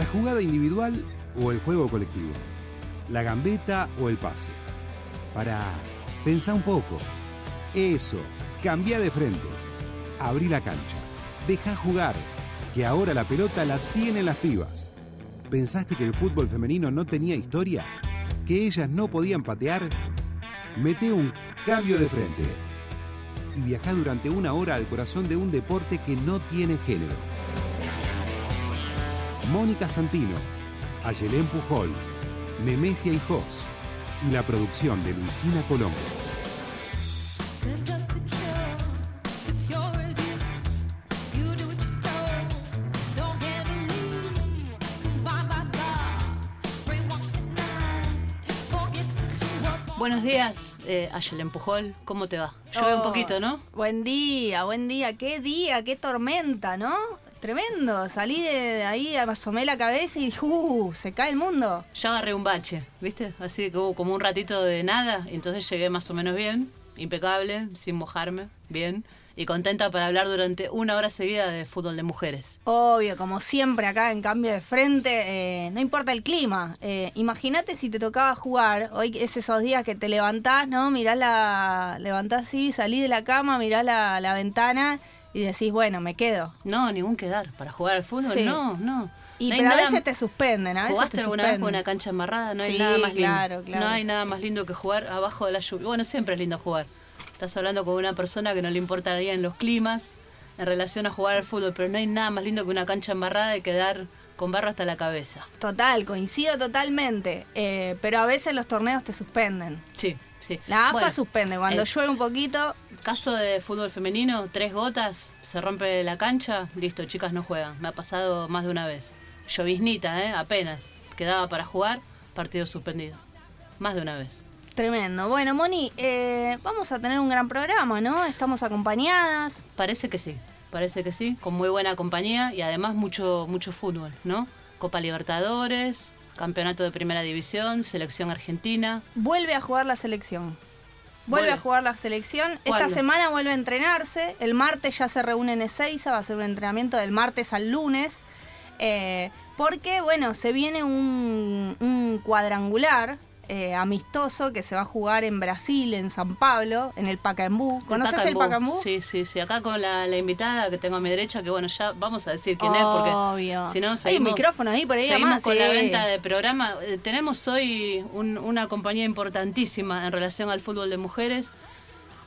¿La jugada individual o el juego colectivo? ¿La gambeta o el pase? Para pensar un poco. Eso, cambia de frente. Abrí la cancha. Deja jugar, que ahora la pelota la tienen las pibas. ¿Pensaste que el fútbol femenino no tenía historia? ¿Que ellas no podían patear? Mete un cambio de frente y viaja durante una hora al corazón de un deporte que no tiene género. Mónica Santino, Ayelén Pujol, Nemesia y Jos y la producción de Luisina Colombo. Buenos días, eh, Ayelen Pujol. ¿Cómo te va? Llueve un Oh, poquito, ¿no? Buen día, buen día. Qué día, qué tormenta, ¿no? Tremendo. Salí de ahí, asomé la cabeza y dije, uh, se cae el mundo. Yo agarré un bache, ¿viste? Así que hubo como un ratito de nada, y entonces llegué más o menos bien, impecable, sin mojarme, bien, y contenta para hablar durante una hora seguida de fútbol de mujeres. Obvio, como siempre acá en cambio de frente, eh, no importa el clima. Eh, Imagínate si te tocaba jugar, hoy es esos días que te levantás, ¿no? Mirás la, levantás así, salís de la cama, mirás la, la ventana y decís, bueno, me quedo. No, ningún quedar. ¿Para jugar al fútbol? Sí. No, no. Y No pero a veces te suspenden, a veces ¿Jugaste te alguna vez con una cancha embarrada? No hay Sí, nada más lindo. claro, claro. No hay nada más lindo que jugar abajo de la lluvia. Bueno, siempre es lindo jugar. Estás hablando con una persona que no le importa bien los climas en relación a jugar al fútbol, pero no hay nada más lindo que una cancha embarrada y quedar con barro hasta la cabeza. Total, coincido totalmente. Eh, pero a veces los torneos te suspenden. Sí, sí. La AFA Bueno, suspende. Cuando el llueve un poquito, Caso de fútbol femenino, tres gotas, se rompe la cancha, listo, chicas no juegan. Me ha pasado más de una vez. Lloviznita, ¿eh? Apenas. Quedaba para jugar, partido suspendido. Más de una vez. tremendo. Bueno, Moni, eh, vamos a tener un gran programa, ¿no? Estamos acompañadas. Parece que sí, parece que sí, con muy buena compañía y además mucho, mucho fútbol, ¿no? Copa Libertadores, Campeonato de Primera División, Selección Argentina. Vuelve a jugar la selección. Vuelve, Vuelve. a jugar la selección. Esta semana vuelve a entrenarse. El martes ya se reúne en Ezeiza. Va a ser un entrenamiento del martes al lunes. Eh, porque, bueno, se viene un, un cuadrangular eh, amistoso que se va a jugar en Brasil, en San Pablo, en el Pacaembú. ¿Conoces el Pacaembú? Sí, sí, sí. Acá con la, la invitada que tengo a mi derecha, que bueno, ya vamos a decir quién es, porque si no Hay un seguimos, micrófono ahí por ahí seguimos además, con la venta de programa. Eh, tenemos hoy un- una compañía importantísima en relación al fútbol de mujeres.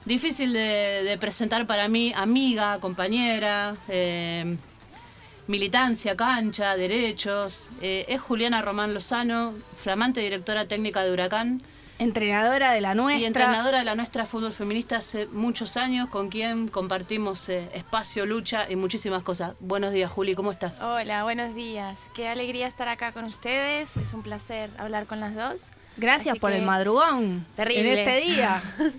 Difícil de, de presentar para mí, amiga, compañera, eh, militancia, cancha, derechos. Eh, es Juliana Román Lozano, flamante directora técnica de Huracán. Entrenadora de la nuestra. Y entrenadora de la nuestra fútbol feminista hace muchos años, con quien compartimos eh, espacio, lucha y muchísimas cosas. Buenos días, Juli, ¿cómo estás? Hola, buenos días. Qué alegría estar acá con ustedes. Es un placer hablar con las dos. Gracias Así por que- el madrugón. Terrible. En este día.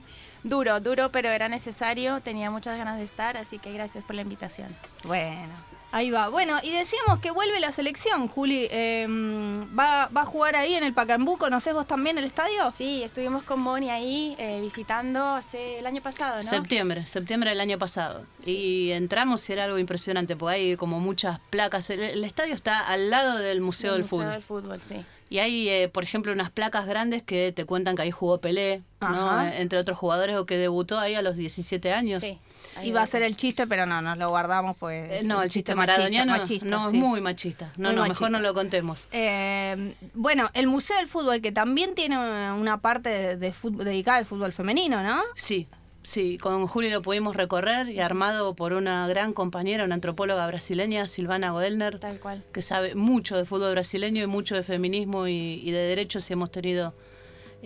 Duro, duro, pero era necesario. Tenía muchas ganas de estar, así que gracias por la invitación. Bueno, ahí va. Bueno, y decíamos que vuelve la selección, Juli. Eh, ¿va, ¿Va a jugar ahí en el Pacaembú? ¿Conocés vos también el estadio? Sí, estuvimos con Moni ahí eh, visitando hace el año pasado, ¿no? Septiembre, septiembre del año pasado. Y entramos y era algo impresionante, porque hay como muchas placas. El, el estadio está al lado del Museo Del del Museo Fútbol. del Fútbol, sí. Y hay, eh, por ejemplo, unas placas grandes que te cuentan que ahí jugó Pelé, ¿no? Ajá. Eh, entre otros jugadores, o que debutó ahí a los 17 años. Sí. Ahí Iba a va. ser el chiste, pero no, nos lo guardamos pues. Eh, no, el chiste machista, maradoniano machista, no, sí. es muy machista. No, Muy no, machista. mejor no lo contemos. Eh, bueno, el Museo del Fútbol, que también tiene una parte de, de fútbol, dedicada al fútbol femenino, ¿no? Sí, sí, con Juli lo pudimos recorrer y armado por una gran compañera, una antropóloga brasileña, Silvana Goelner, Tal cual. que sabe mucho de fútbol brasileño y mucho de feminismo y, y de derechos y hemos tenido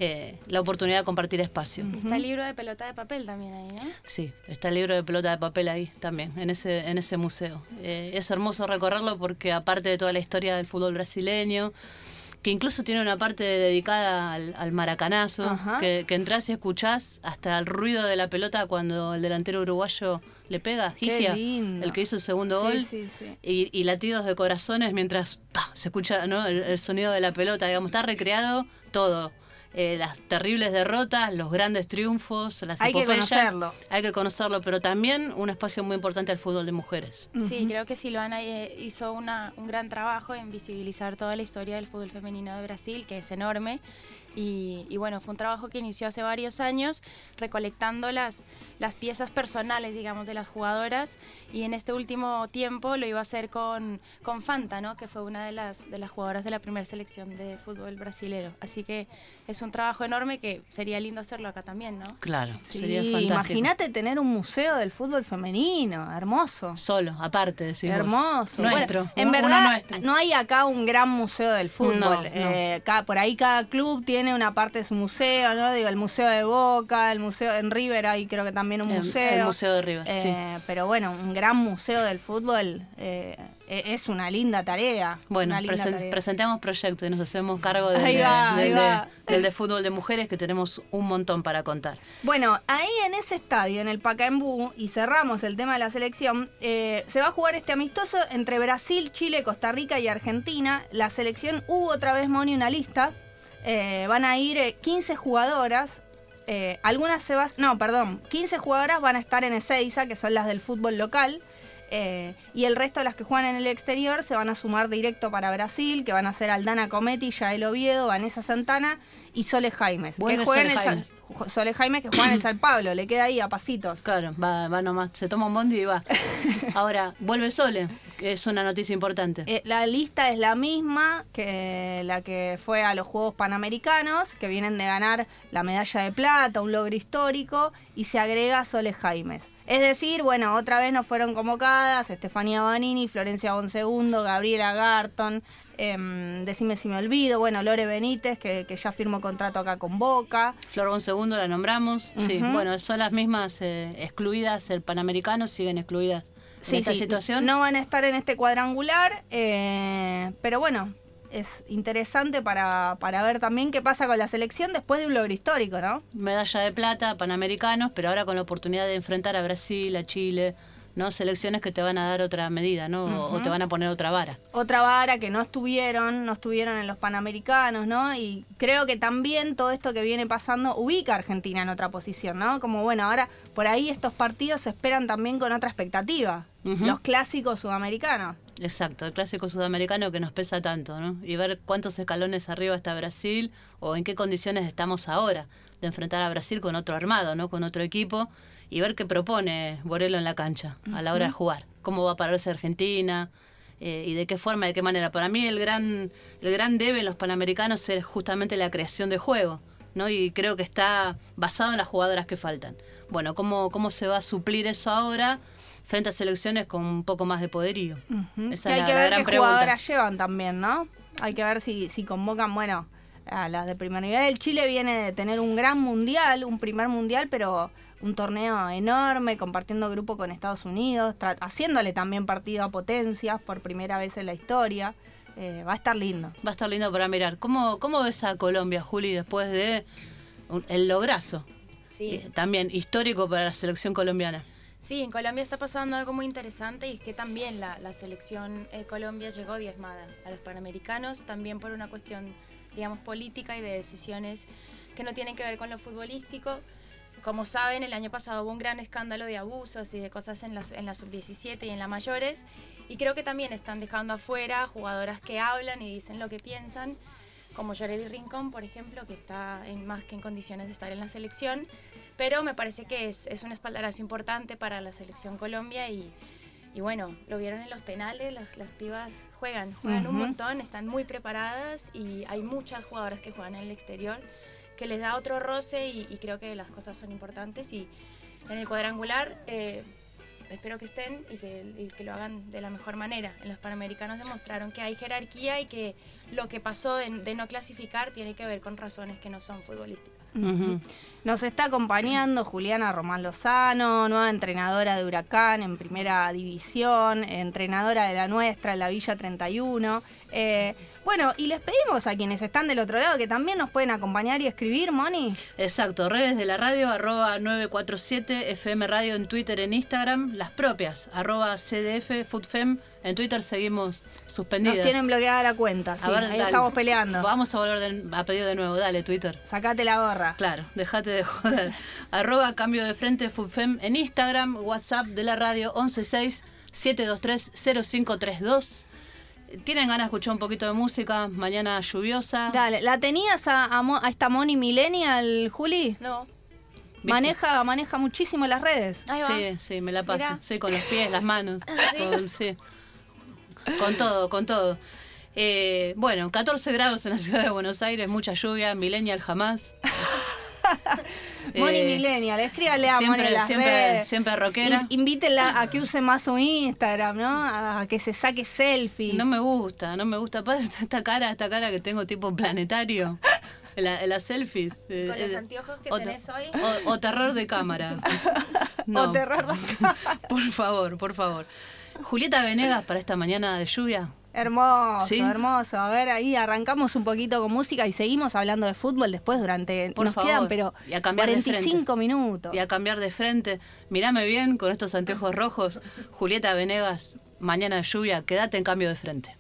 eh, la oportunidad de compartir espacio. Está el libro de pelota de papel también ahí, ¿no? Sí, está el libro de pelota de papel ahí también, en ese, en ese museo. Eh, es hermoso recorrerlo porque aparte de toda la historia del fútbol brasileño, que incluso tiene una parte dedicada al, al maracanazo, Ajá. que, que entras y escuchás hasta el ruido de la pelota cuando el delantero uruguayo le pega, Gigia, el que hizo el segundo Sí, gol, sí, sí. Y, y latidos de corazones mientras ¡pa! se escucha ¿no? el, el sonido de la pelota, digamos, está recreado todo. Eh, las terribles derrotas, los grandes triunfos, las Hay que epopeyas. conocerlo. Hay que conocerlo, pero también un espacio muy importante al fútbol de mujeres. Sí, creo que Silvana eh, hizo una- un gran trabajo en visibilizar toda la historia del fútbol femenino de Brasil, que es enorme. Y, y bueno, fue un trabajo que inició hace varios años, recolectando las, las piezas personales, digamos, de las jugadoras. Y en este último tiempo lo iba a hacer con, con Fanta, ¿no? que fue una de las, de las jugadoras de la primera selección de fútbol brasilero. Así que es un trabajo enorme que sería lindo hacerlo acá también, ¿no? Claro, Sí, sería fantástico. imagínate tener un museo del fútbol femenino, hermoso. Solo, aparte, decimos. Hermoso. Nuestro. Bueno, en uno verdad, nuestro. no hay acá un gran museo del fútbol. No, no. Eh, ca- por ahí cada club tiene una parte de su museo, ¿no? Digo, el Museo de Boca, el museo en River hay creo que también un museo. el Museo de River, sí. Eh, Pero bueno, un gran museo del fútbol eh, e- es una linda tarea. Bueno, linda presen- tarea. presentemos proyectos y nos hacemos cargo del de, va, del ahí de- va. del de fútbol de mujeres, que tenemos un montón para contar. Bueno, ahí en ese estadio, en el Pacaembu, y cerramos el tema de la selección, eh, se va a jugar este amistoso entre Brasil, Chile, Costa Rica y Argentina. La selección hubo otra vez, Moni, una lista. Eh, van a ir eh, 15 jugadoras. Eh, algunas se van... No, perdón. 15 jugadoras van a estar en Ezeiza, que son las del fútbol local. Eh, y el resto de las que juegan en el exterior se van a sumar directo para Brasil, que van a ser Aldana Cometti, Yael Oviedo, Vanessa Santana y Sole Jaimes. que juegan Sole en el San- Jaimes. Que juega en el San Pablo, le queda ahí a pasitos. Claro, va, va nomás, se toma un bondi y va. Ahora, vuelve Sole, que es una noticia importante. Eh, la lista es la misma que la que fue a los Juegos Panamericanos, que vienen de ganar la medalla de plata, un logro histórico, y se agrega Sole Jaimes. Es decir, bueno, otra vez no fueron convocadas Estefanía Banini, Florencia Bonsegundo, Gabriela Garton, em, decime si me olvido, bueno, Lore Benítez, que, que ya firmó contrato acá con Boca. Flor Bon Segundo la nombramos. Sí, bueno, son las mismas eh, excluidas, el Panamericano siguen excluidas en esta situación. No van a estar en este cuadrangular, eh, pero bueno, es interesante para, para ver también qué pasa con la selección después de un logro histórico, ¿no? Medalla de plata, Panamericanos, pero ahora con la oportunidad de enfrentar a Brasil, a Chile, ¿no? Selecciones que te van a dar otra medida, ¿no? O- O te van a poner otra vara. Otra vara que no estuvieron, no estuvieron en los Panamericanos, ¿no? Y creo que también todo esto que viene pasando ubica a Argentina en otra posición, ¿no? Como bueno, ahora por ahí estos partidos se esperan también con otra expectativa. Los clásicos sudamericanos. Exacto, el clásico sudamericano que nos pesa tanto, ¿no? Y ver cuántos escalones arriba está Brasil o en qué condiciones estamos ahora de enfrentar a Brasil con otro armado, ¿no? Con otro equipo y ver qué propone Borelo en la cancha a la hora de jugar. Cómo va a pararse Argentina eh, y de qué forma, de qué manera. Para mí el gran, el gran debe en los Panamericanos es justamente la creación de juego. ¿no? Y creo que está basado en las jugadoras que faltan. Bueno, ¿cómo, cómo se va a suplir eso ahora frente a selecciones con un poco más de poderío? Esa que hay es la- que la ver gran qué pregunta. jugadoras llevan también, ¿no? Hay que ver si, si convocan, bueno, a las de primer nivel. El Chile viene de tener un gran mundial, un primer mundial, pero un torneo enorme, compartiendo grupo con Estados Unidos, tra- haciéndole también partido a potencias por primera vez en la historia. Eh, va a estar lindo. Va a estar lindo para mirar. ¿Cómo, cómo ves a Colombia, Juli, después de un- el lograzo? Sí. Eh, También histórico para la selección colombiana. Sí, en Colombia está pasando algo muy interesante y es que también la, la selección eh, Colombia llegó diezmada a los Panamericanos, también por una cuestión, digamos, política y de decisiones que no tienen que ver con lo futbolístico. Como saben, el año pasado hubo un gran escándalo de abusos y de cosas en las, en la sub-17 y en la mayores, y creo que también están dejando afuera jugadoras que hablan y dicen lo que piensan, como Yoreli Rincón, por ejemplo, que está en, más que en condiciones de estar en la selección, pero me parece que es, es un espaldarazo importante para la selección Colombia y, y bueno, lo vieron en los penales, las, las pibas juegan, juegan un montón, están muy preparadas y hay muchas jugadoras que juegan en el exterior que les da otro roce y, y creo que las cosas son importantes y en el cuadrangular eh, espero que estén y que, y que lo hagan de la mejor manera. En los Panamericanos demostraron que hay jerarquía y que lo que pasó de, de no clasificar tiene que ver con razones que no son futbolísticas. Nos está acompañando Juliana Román Lozano, nueva entrenadora de Huracán en primera división, entrenadora de la nuestra en la Villa 31. Eh, bueno, y les pedimos a quienes están del otro lado que también nos pueden acompañar y escribir, Moni. Exacto, redes de la radio, arroba 947 FM Radio en Twitter, en Instagram, las propias, arroba CDF Foodfem. En Twitter seguimos suspendidas. Nos tienen bloqueada la cuenta, sí, A ver, ahí dale. estamos peleando. Vamos a volver de- a pedir de nuevo, dale, Twitter. Sacate la gorra. Claro, dejate de joder. Arroba cambio de frente Foodfem en Instagram, WhatsApp de la radio 116-723-0532. ¿Tienen ganas de escuchar un poquito de música? Mañana lluviosa. Dale, ¿la tenías a, a Mo- a esta Moni Millennial, Juli? No. ¿Viste? Maneja, maneja muchísimo las redes. Ahí va. Sí, sí, me la paso. Mirá. Sí, con los pies, las manos. Con, sí. Con todo, con todo. Eh, bueno, 14 grados en la ciudad de Buenos Aires, mucha lluvia, millennial jamás. Moni Eh, Millennial, escríbale a Moni siempre, las siempre, redes. siempre rockera. In- Invítenla a que use más su Instagram, ¿no? A que se saque selfies. No me gusta, no me gusta. Pasa esta- cara, esta cara que tengo tipo planetario. La- las selfies. eh, Con los eh, anteojos que o te- tenés hoy. O, o terror de cámara. O terror de Por favor, por favor. Julieta Venegas para esta mañana de lluvia. Hermoso, ¿Sí? hermoso. A ver, ahí arrancamos un poquito con música y seguimos hablando de fútbol después durante. Por nos favor. quedan, pero Y a cambiar de 45 frente. minutos. Y a cambiar de frente. Mírame bien con estos anteojos rojos. Julieta Venegas, mañana de lluvia, quédate en cambio de frente.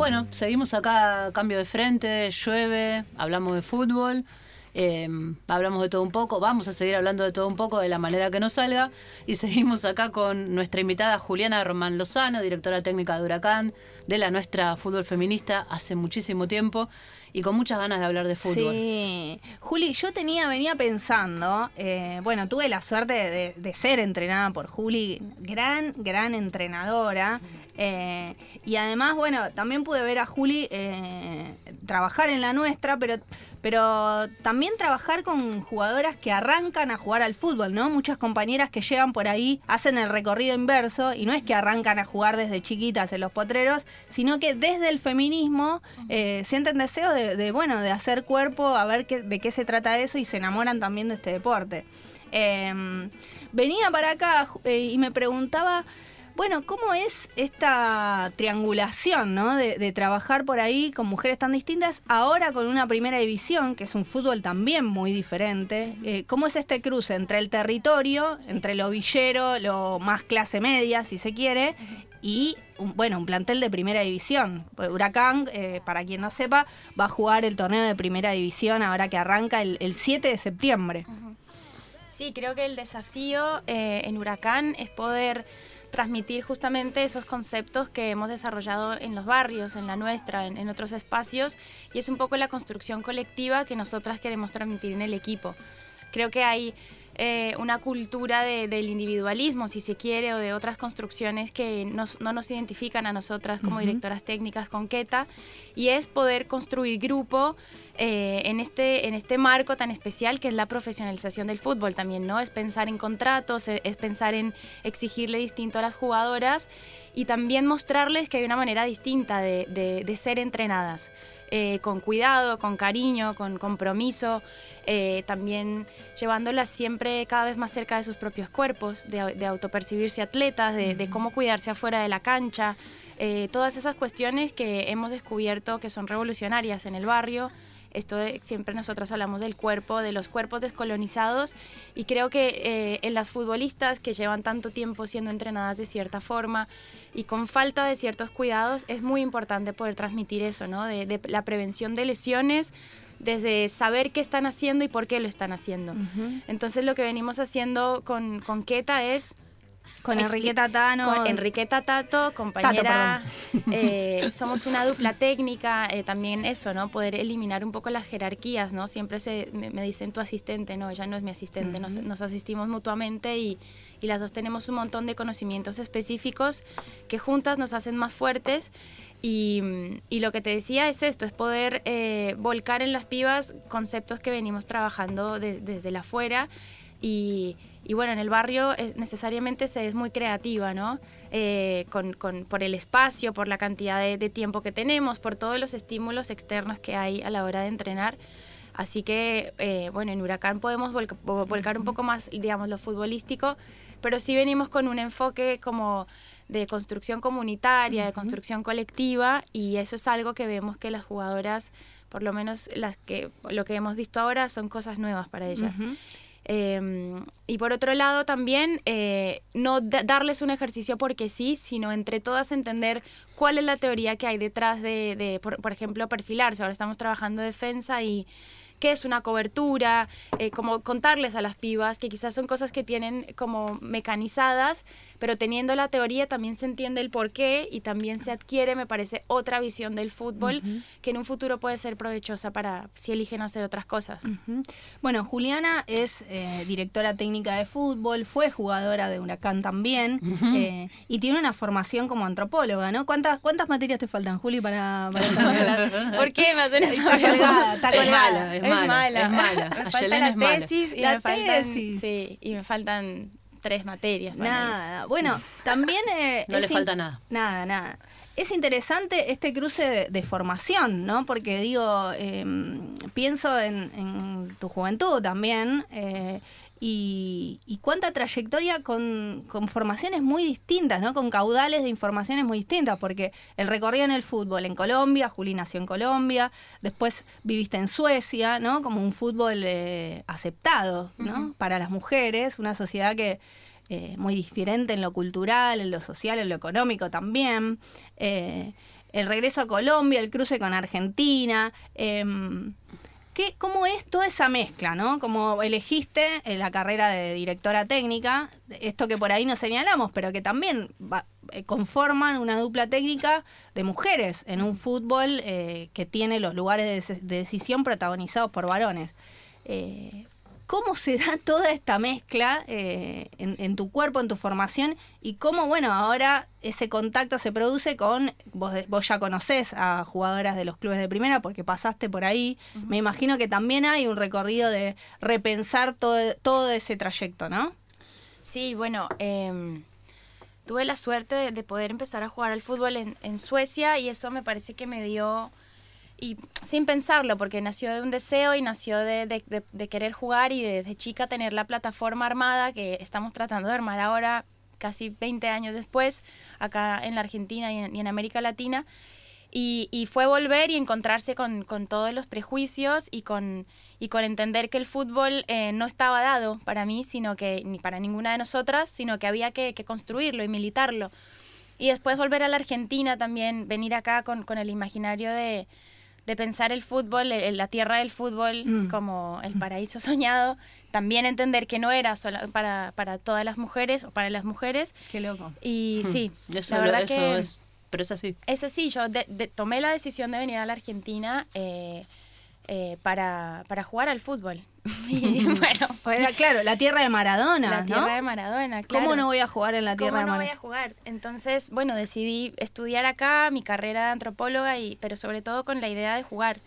Bueno, seguimos acá, cambio de frente, llueve, hablamos de fútbol, eh, hablamos de todo un poco, vamos a seguir hablando de todo un poco de la manera que nos salga y seguimos acá con nuestra invitada Juliana Román Lozano, directora técnica de Huracán, de la nuestra fútbol feminista hace muchísimo tiempo y con muchas ganas de hablar de fútbol. Sí, Juli, yo tenía, venía pensando, eh, bueno, tuve la suerte de, de ser entrenada por Juli, gran, gran entrenadora. Eh, y además, bueno, también pude ver a Juli eh, trabajar en la nuestra, pero, pero también trabajar con jugadoras que arrancan a jugar al fútbol, ¿no? Muchas compañeras que llegan por ahí hacen el recorrido inverso y no es que arrancan a jugar desde chiquitas en los potreros, sino que desde el feminismo eh, sienten deseo de, bueno, de hacer cuerpo, a ver qué, de qué se trata eso y se enamoran también de este deporte. Eh, venía para acá y me preguntaba, bueno, ¿cómo es esta triangulación, ¿no? De, de trabajar por ahí con mujeres tan distintas, ahora con una primera división, que es un fútbol también muy diferente. Eh, ¿Cómo es este cruce entre el territorio, entre lo villero, lo más clase media, si se quiere, y un- bueno, un plantel de primera división. Huracán, eh, para quien no sepa, va a jugar el torneo de primera división ahora que arranca el, el 7 de septiembre. Sí, creo que el desafío eh, en Huracán es poder transmitir justamente esos conceptos que hemos desarrollado en los barrios, en la nuestra, en, otros espacios, y es un poco la construcción colectiva que nosotras queremos transmitir en el equipo. Creo que hay eh, una cultura de- del individualismo, si se quiere, o de otras construcciones que nos- no nos identifican a nosotras como directoras técnicas con Keta, y es poder construir grupo eh, en, este, en este marco tan especial que es la profesionalización del fútbol también, ¿no? Es pensar en contratos, e- es pensar en exigirle distinto a las jugadoras y también mostrarles que hay una manera distinta de, de- de ser entrenadas. Eh, con cuidado, con cariño, con compromiso, eh, también llevándolas siempre cada vez más cerca de sus propios cuerpos, de, de autopercibirse atletas, de, de cómo cuidarse afuera de la cancha, eh, todas esas cuestiones que hemos descubierto que son revolucionarias en el barrio. Esto de- siempre nosotros hablamos del cuerpo, de los cuerpos descolonizados y creo que eh, en las futbolistas que llevan tanto tiempo siendo entrenadas de cierta forma y con falta de ciertos cuidados es muy importante poder transmitir eso, ¿no? De, de la prevención de lesiones, desde saber qué están haciendo y por qué lo están haciendo. Entonces lo que venimos haciendo con, con Keta es Con Enriqueta Tano. con Enriqueta Tato, compañera. eh, somos una dupla técnica, eh, también eso, ¿no? Poder eliminar un poco las jerarquías, ¿no? Siempre se, me, dicen tu asistente, no, ella no es mi asistente, nos, nos asistimos mutuamente y, y las dos tenemos un montón de conocimientos específicos que juntas nos hacen más fuertes. Y, y lo que te decía es esto, es poder eh, volcar en las pibas conceptos que venimos trabajando de- desde la afuera y, y bueno, en el barrio es- necesariamente se es muy creativa, ¿no? Eh, con, con- por el espacio, por la cantidad de, de tiempo que tenemos, por todos los estímulos externos que hay a la hora de entrenar. Así que, eh, bueno, en Huracán podemos volca- vo- volcar un poco más, digamos, lo futbolístico, pero sí venimos con un enfoque como de construcción comunitaria, de construcción colectiva, y eso es algo que vemos que las jugadoras, por lo menos las que lo que hemos visto ahora, son cosas nuevas para ellas. Eh, y por otro lado también eh, no da- darles un ejercicio porque sí, sino entre todas entender cuál es la teoría que hay detrás de, de, por, por ejemplo, perfilarse. Ahora estamos trabajando defensa y qué es una cobertura, eh, como contarles a las pibas que quizás son cosas que tienen como mecanizadas, pero teniendo la teoría también se entiende el por qué y también se adquiere, me parece, otra visión del fútbol que en un futuro puede ser provechosa para si eligen hacer otras cosas. Bueno, Juliana es eh, directora técnica de fútbol, fue jugadora de Huracán también eh, y tiene una formación como antropóloga, ¿no? ¿Cuántas, cuántas materias te faltan, Juli, para, para? ¿Por qué me hacen esa Está colgada, está Es colgada. mala, es mala, es mala. Me Ayelén falta la es mala. tesis y La me faltan, tesis. sí, y me faltan tres materias. Nada. Bueno, también. eh, No le falta nada. Nada, nada. Es interesante este cruce de, de formación, ¿no? Porque digo, eh, pienso en, en tu juventud también. eh, y, y cuánta trayectoria con, con formaciones muy distintas, ¿no? Con caudales de informaciones muy distintas, porque el recorrido en el fútbol en Colombia, Juli nació en Colombia, después viviste en Suecia, ¿no? Como un fútbol eh, aceptado, ¿no? Para las mujeres, una sociedad que eh, muy diferente en lo cultural, en lo social, en lo económico también. Eh, el regreso a Colombia, el cruce con Argentina. em, ¿Qué, ¿Cómo es toda esa mezcla, no? Como elegiste eh, la carrera de directora técnica, esto que por ahí nos señalamos, pero que también va- eh, conforman una dupla técnica de mujeres en un fútbol eh, que tiene los lugares de, decisión protagonizados por varones. ¿Cómo se da toda esta mezcla eh, en, en tu cuerpo, en tu formación? Y cómo, bueno, ahora ese contacto se produce con, vos, vos ya conocés a jugadoras de los clubes de primera porque pasaste por ahí. Me imagino que también hay un recorrido de repensar todo, todo ese trayecto, ¿no? Sí, bueno, em, tuve la suerte de, de poder empezar a jugar al fútbol en, en Suecia y eso me parece que me dio, y sin pensarlo, porque nació de un deseo y nació de, de- de- de querer jugar y desde chica tener la plataforma armada que estamos tratando de armar ahora, casi 20 años después, acá en la Argentina y en, y en América Latina. Y, y fue volver y encontrarse con, con todos los prejuicios y con, y con entender que el fútbol eh, no estaba dado para mí, sino que ni para ninguna de nosotras, sino que había que, que construirlo y militarlo. Y después volver a la Argentina también, venir acá con, con el imaginario de, de pensar el fútbol, eh, la tierra del fútbol Mm. como el paraíso soñado, también entender que no era solo para, para todas las mujeres o para las mujeres. Qué loco. Y sí, Eso, la verdad eso que... es. Pero es así. Es así, yo de- de- tomé la decisión de venir a la Argentina eh, eh, para, para jugar al fútbol. y bueno, Pues era, claro, la tierra de Maradona, la ¿no? tierra de Maradona, claro. ¿Cómo no voy a jugar en la ¿Cómo tierra de no voy Maradona? a jugar? Entonces, bueno, decidí estudiar acá mi carrera de antropóloga, y, pero sobre todo con la idea de jugar.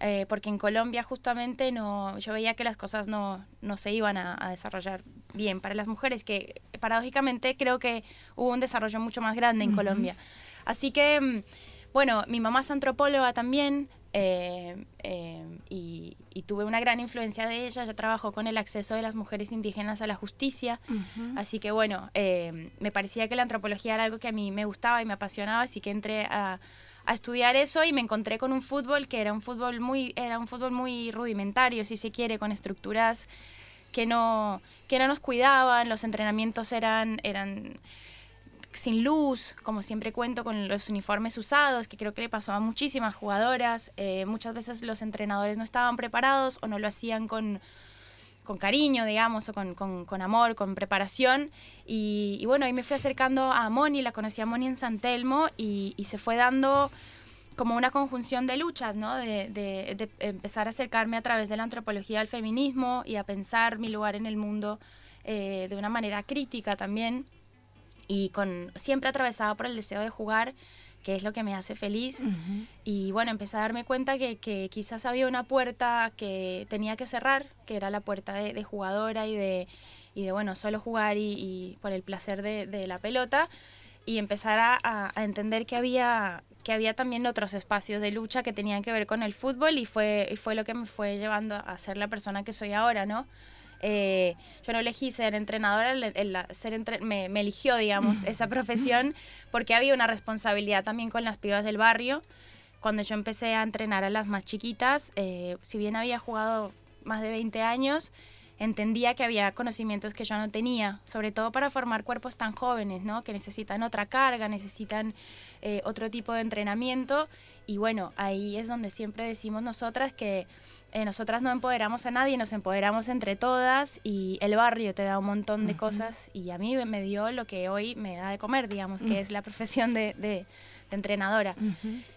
Eh, porque en Colombia justamente no, yo veía que las cosas no, no se iban a, a desarrollar bien para las mujeres, que paradójicamente creo que hubo un desarrollo mucho más grande en Colombia. Así que, mm, bueno, mi mamá es antropóloga también, eh, eh, y, y tuve una gran influencia de ella. Ella trabajó con el acceso de las mujeres indígenas a la justicia. Así que bueno, eh, me parecía que la antropología era algo que a mí me gustaba y me apasionaba, así que entré a, a estudiar eso y me encontré con un fútbol que era un fútbol muy, era un fútbol muy rudimentario, si se quiere, con estructuras que no, que no nos cuidaban, los entrenamientos eran, eran sin luz, como siempre cuento con los uniformes usados, que creo que le pasó a muchísimas jugadoras. Eh, muchas veces los entrenadores no estaban preparados o no lo hacían con, con cariño, digamos, o con, con- amor, con preparación. Y, bueno, ahí me fui acercando a Moni, la conocí a Moni en San Telmo y, se fue dando como una conjunción de luchas, ¿no? De empezar a acercarme a través de la antropología al feminismo y a pensar mi lugar en el mundo eh, de una manera crítica también y con siempre atravesada por el deseo de jugar, que es lo que me hace feliz. Y bueno, empecé a darme cuenta que, que quizás había una puerta que tenía que cerrar, que era la puerta de, de jugadora y de, y de, bueno, solo jugar y, y por el placer de, de la pelota. Y empezar a entender que había, que había también otros espacios de lucha que tenían que ver con el fútbol y fue, y fue lo que me fue llevando a ser la persona que soy ahora, ¿no? Eh, yo no elegí ser entrenadora, el- el- ser entre- me, me eligió, digamos, esa profesión, porque había una responsabilidad también con las pibas del barrio. Cuando yo empecé a entrenar a las más chiquitas, eh, si bien había jugado más de 20 años, entendía que había conocimientos que yo no tenía, sobre todo para formar cuerpos tan jóvenes, ¿no? Que necesitan otra carga, necesitan eh, otro tipo de entrenamiento. Y bueno, ahí es donde siempre decimos nosotras que eh, nosotras no empoderamos a nadie, nos empoderamos entre todas y el barrio te da un montón de cosas y a mí me dio lo que hoy me da de comer, digamos, que es la profesión de, de- de entrenadora.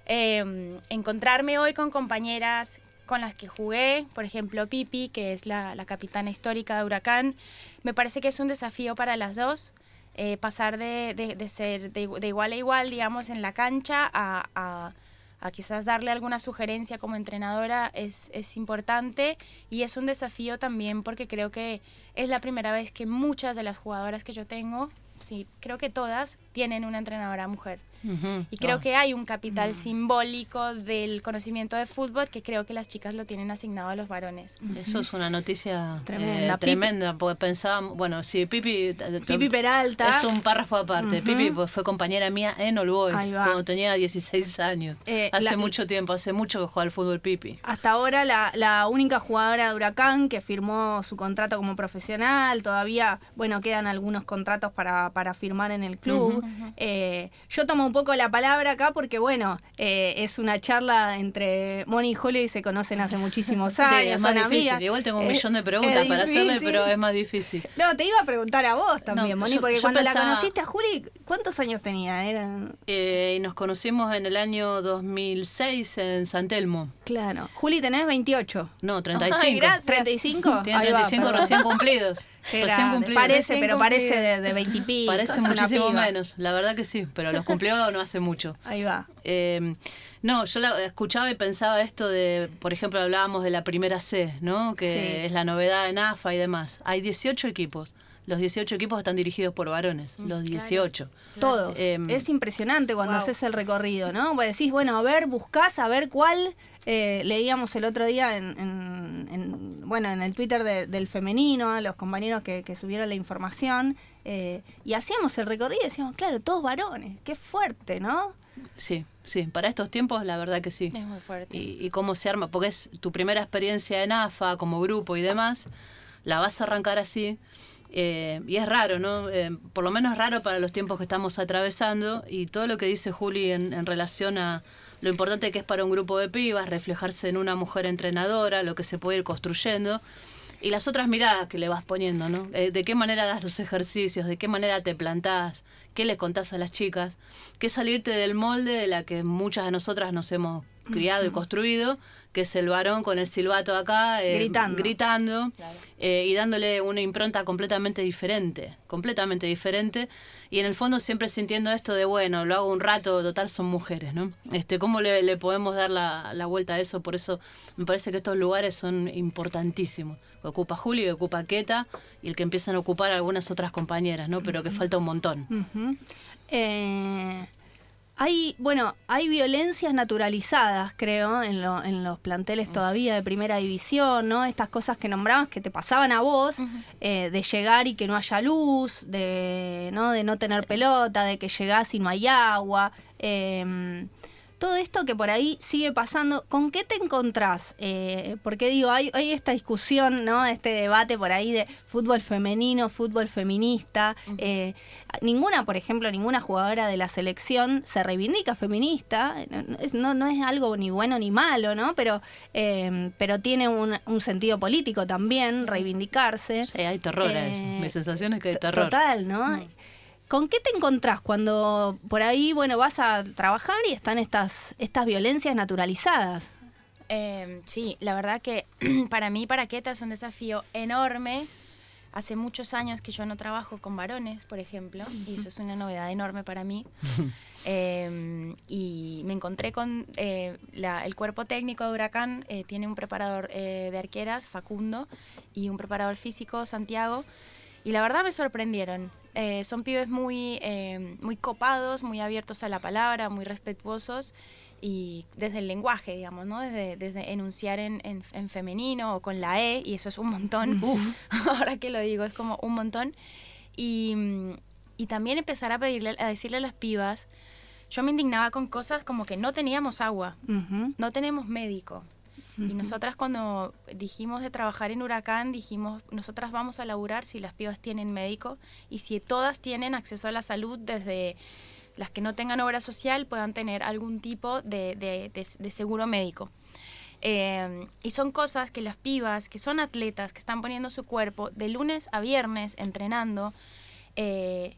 Eh, encontrarme hoy con compañeras con las que jugué, por ejemplo Pipi, que es la, la capitana histórica de Huracán, me parece que es un desafío para las dos. eh, pasar de, de- ser de, de igual a igual, digamos, en la cancha a, a- a quizás darle alguna sugerencia como entrenadora es, es importante y es un desafío también porque creo que es la primera vez que muchas de las jugadoras que yo tengo, sí, creo que todas, tienen una entrenadora mujer. Y creo Ah. que hay un capital simbólico del conocimiento de fútbol que creo que las chicas lo tienen asignado a los varones. Eso es una noticia Tremenda. eh, tremenda, porque pensábamos, bueno, sí, Pipi... t- Pipi Peralta. Es un párrafo aparte. Pipi pues, fue compañera mía en All Boys cuando tenía 16 años. Eh, hace la- mucho tiempo, hace mucho que juega al fútbol Pipi. Hasta ahora la, la única jugadora de Huracán que firmó su contrato como profesional, todavía, bueno, quedan algunos contratos para, para firmar en el club. Eh, yo tomo un poco la palabra acá porque, bueno, eh, es una charla entre Moni y Julio y se conocen hace muchísimos años. sí, es más difícil. amigas. Igual tengo un Eh, millón de preguntas para hacerle, pero es más difícil. No, te iba a preguntar a vos también, No, Moni, yo- porque yo cuando la conociste a Juli, ¿cuántos años tenía? Eran, Eh, y nos conocimos en el año 2006 en San Telmo. claro. Juli, tenés 28. No, 35. Ay, gracias. ¿35? Tiene Ahí va, 35 perdón. recién cumplidos. Recién cumplidos. Parece, Recién pero parece de, de 20 y pico. Parece muchísimo menos, la verdad que sí, pero los cumplió no hace mucho. Ahí va. Eh, no, yo la escuchaba y pensaba esto de, por ejemplo, hablábamos de la primera C, ¿no? Que Sí. es la novedad en AFA y demás. Hay 18 equipos. Los 18 equipos están dirigidos por varones, los 18. Todos. Em, es impresionante cuando Wow. haces el recorrido, ¿no? Pues decís, bueno, a ver, buscás a ver cuál. eh, leíamos el otro día en, en- en- bueno, en el Twitter de- del femenino, a los compañeros que, que subieron la información, eh, y hacíamos el recorrido y decíamos, claro, todos varones, qué fuerte, ¿no? Sí, sí, para estos tiempos la verdad que sí. Es muy fuerte. y, y cómo se arma, porque es tu primera experiencia en AFA como grupo y demás, la vas a arrancar así. Eh, y es raro, ¿no? Eh, por lo menos raro para los tiempos que estamos atravesando y todo lo que dice Juli en, en relación a lo importante que es para un grupo de pibas reflejarse en una mujer entrenadora, lo que se puede ir construyendo y las otras miradas que le vas poniendo, ¿no? Eh, de qué manera das los ejercicios, de qué manera te plantás, qué les contás a las chicas, qué salirte del molde de la que muchas de nosotras nos hemos criado y construido, que es el varón con el silbato acá, eh, Gritando. gritando, eh, y dándole una impronta completamente diferente, completamente diferente, y en el fondo siempre sintiendo esto de, bueno, lo hago un rato, total son mujeres, ¿no? Este, ¿Cómo le, le podemos dar la, la vuelta a eso? Por eso me parece que estos lugares son importantísimos. Ocupa Julio, ocupa Queta, y el que empiezan a ocupar algunas otras compañeras, ¿no? Pero que falta un montón. Eh, hay, bueno, hay violencias naturalizadas, creo, en, lo- en los planteles todavía de primera división, ¿no? Estas cosas que nombrabas que te pasaban a vos, eh, de llegar y que no haya luz, de no, de no tener pelota, de que llegás y no hay agua. eh, todo esto que por ahí sigue pasando, ¿con qué te encontrás? Eh, porque digo, hay, hay esta discusión, ¿no? Este debate por ahí de fútbol femenino, fútbol feminista. Eh, ninguna, por ejemplo, ninguna jugadora de la selección se reivindica feminista. No, es- no, no es algo ni bueno ni malo, ¿no? Pero, eh, pero tiene un, un sentido político también, reivindicarse. Sí, hay terror a eso. Eh, Mi sensación es que hay terror. Total, ¿no? ¿Con qué te encontrás cuando por ahí, bueno, vas a trabajar y están estas, estas violencias naturalizadas? Eh, sí, la verdad que para mí, para Queta, es un desafío enorme. Hace muchos años que yo no trabajo con varones, por ejemplo, y eso es una novedad enorme para mí. Eh, y me encontré con eh, la- el cuerpo técnico de Huracán, eh, tiene un preparador eh, de arqueras, Facundo, y un preparador físico, Santiago. Y la verdad me sorprendieron. Eh, son pibes muy, eh, muy copados, muy abiertos a la palabra, muy respetuosos y desde el lenguaje, digamos, ¿no? Desde, desde enunciar en, en- en femenino o con la E, y eso es un montón. Ahora que lo digo, es como un montón. Y, y también empezar a pedirle, a decirle a las pibas, yo me indignaba con cosas como que no teníamos agua, Ujú. no tenemos médico. Y nosotras cuando dijimos de trabajar en Huracán, dijimos, nosotras vamos a laburar si las pibas tienen médico y si todas tienen acceso a la salud desde las que no tengan obra social puedan tener algún tipo de, de- de- de seguro médico. Eh, y son cosas que las pibas, que son atletas, que están poniendo su cuerpo de lunes a viernes entrenando, eh,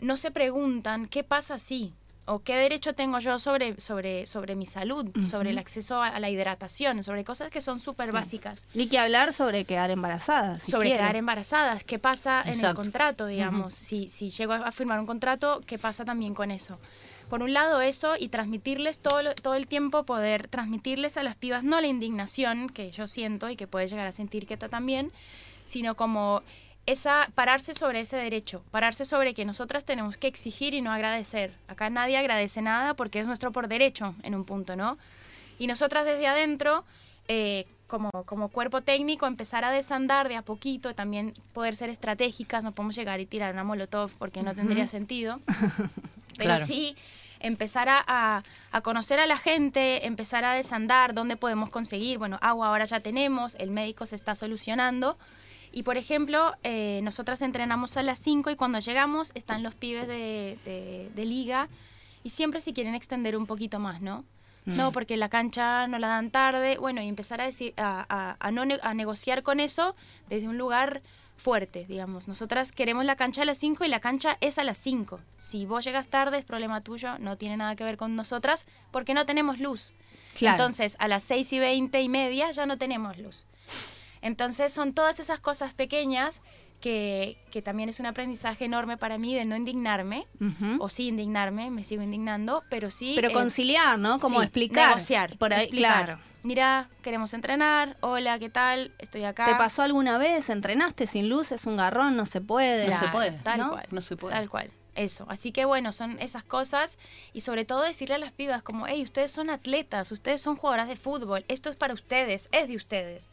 no se preguntan qué pasa si o qué derecho tengo yo sobre, sobre, sobre mi salud, sobre el acceso a, a la hidratación, sobre cosas que son súper básicas. Ni que hablar sobre quedar embarazadas. si sobre quedar embarazadas, qué pasa en el contrato, digamos, si, si llego a firmar un contrato, qué pasa también con eso. Por un lado eso y transmitirles todo, lo- todo el tiempo, poder transmitirles a las pibas no la indignación que yo siento y que puede llegar a sentir Keta también, sino como esa, pararse sobre ese derecho, pararse sobre que nosotras tenemos que exigir y no agradecer. Acá nadie agradece nada porque es nuestro por derecho en un punto, ¿no? Y nosotras desde adentro, eh, como, como cuerpo técnico, empezar a desandar de a poquito, también poder ser estratégicas, no podemos llegar y tirar una molotov porque no tendría sentido. Pero Claro. sí empezar a, a- a conocer a la gente, empezar a desandar dónde podemos conseguir. Bueno, agua ahora ya tenemos, el médico se está solucionando. Y por ejemplo, eh, nosotras entrenamos a las 5 y cuando llegamos están los pibes de, de- de liga y siempre si quieren extender un poquito más, ¿no? No, porque la cancha no la dan tarde. Bueno, y empezar a decir, a, a- a no ne- a negociar con eso desde un lugar fuerte, digamos. Nosotras queremos la cancha a las 5 y la cancha es a las 5. Si vos llegas tarde es problema tuyo, no tiene nada que ver con nosotras porque no tenemos luz. Claro. Entonces, a las 6 y 20 y media ya no tenemos luz. Entonces, son todas esas cosas pequeñas que, que también es un aprendizaje enorme para mí de no indignarme, o sí indignarme, me sigo indignando, pero sí... Pero eh, conciliar, ¿no? Como sí, explicar. Negociar. Por ahí, explicar. claro. Mira, queremos entrenar. Hola, ¿qué tal? Estoy acá. ¿Te pasó alguna vez? ¿Entrenaste sin luz? Es un garrón, no se puede. No se puede, Tal ¿no? cual. No se puede. Tal cual. Eso. Así que bueno, son esas cosas. Y sobre todo decirle a las pibas como, hey, ustedes son atletas, ustedes son jugadoras de fútbol. Esto es para ustedes, es de ustedes.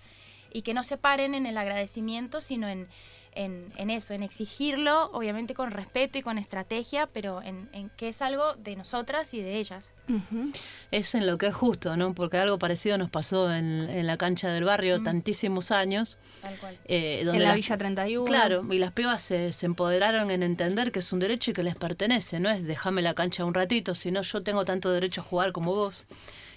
Y que no se paren en el agradecimiento, sino en, en, en eso, en exigirlo, obviamente con respeto y con estrategia, pero en, en que es algo de nosotras y de ellas. Es en lo que es justo, ¿no? Porque algo parecido nos pasó en, en la cancha del barrio tantísimos años. Tal cual. eh, donde En la las- Villa 31. Claro, y las pibas se, se empoderaron en entender que es un derecho y que les pertenece, no es déjame la cancha un ratito, sino yo tengo tanto derecho a jugar como vos.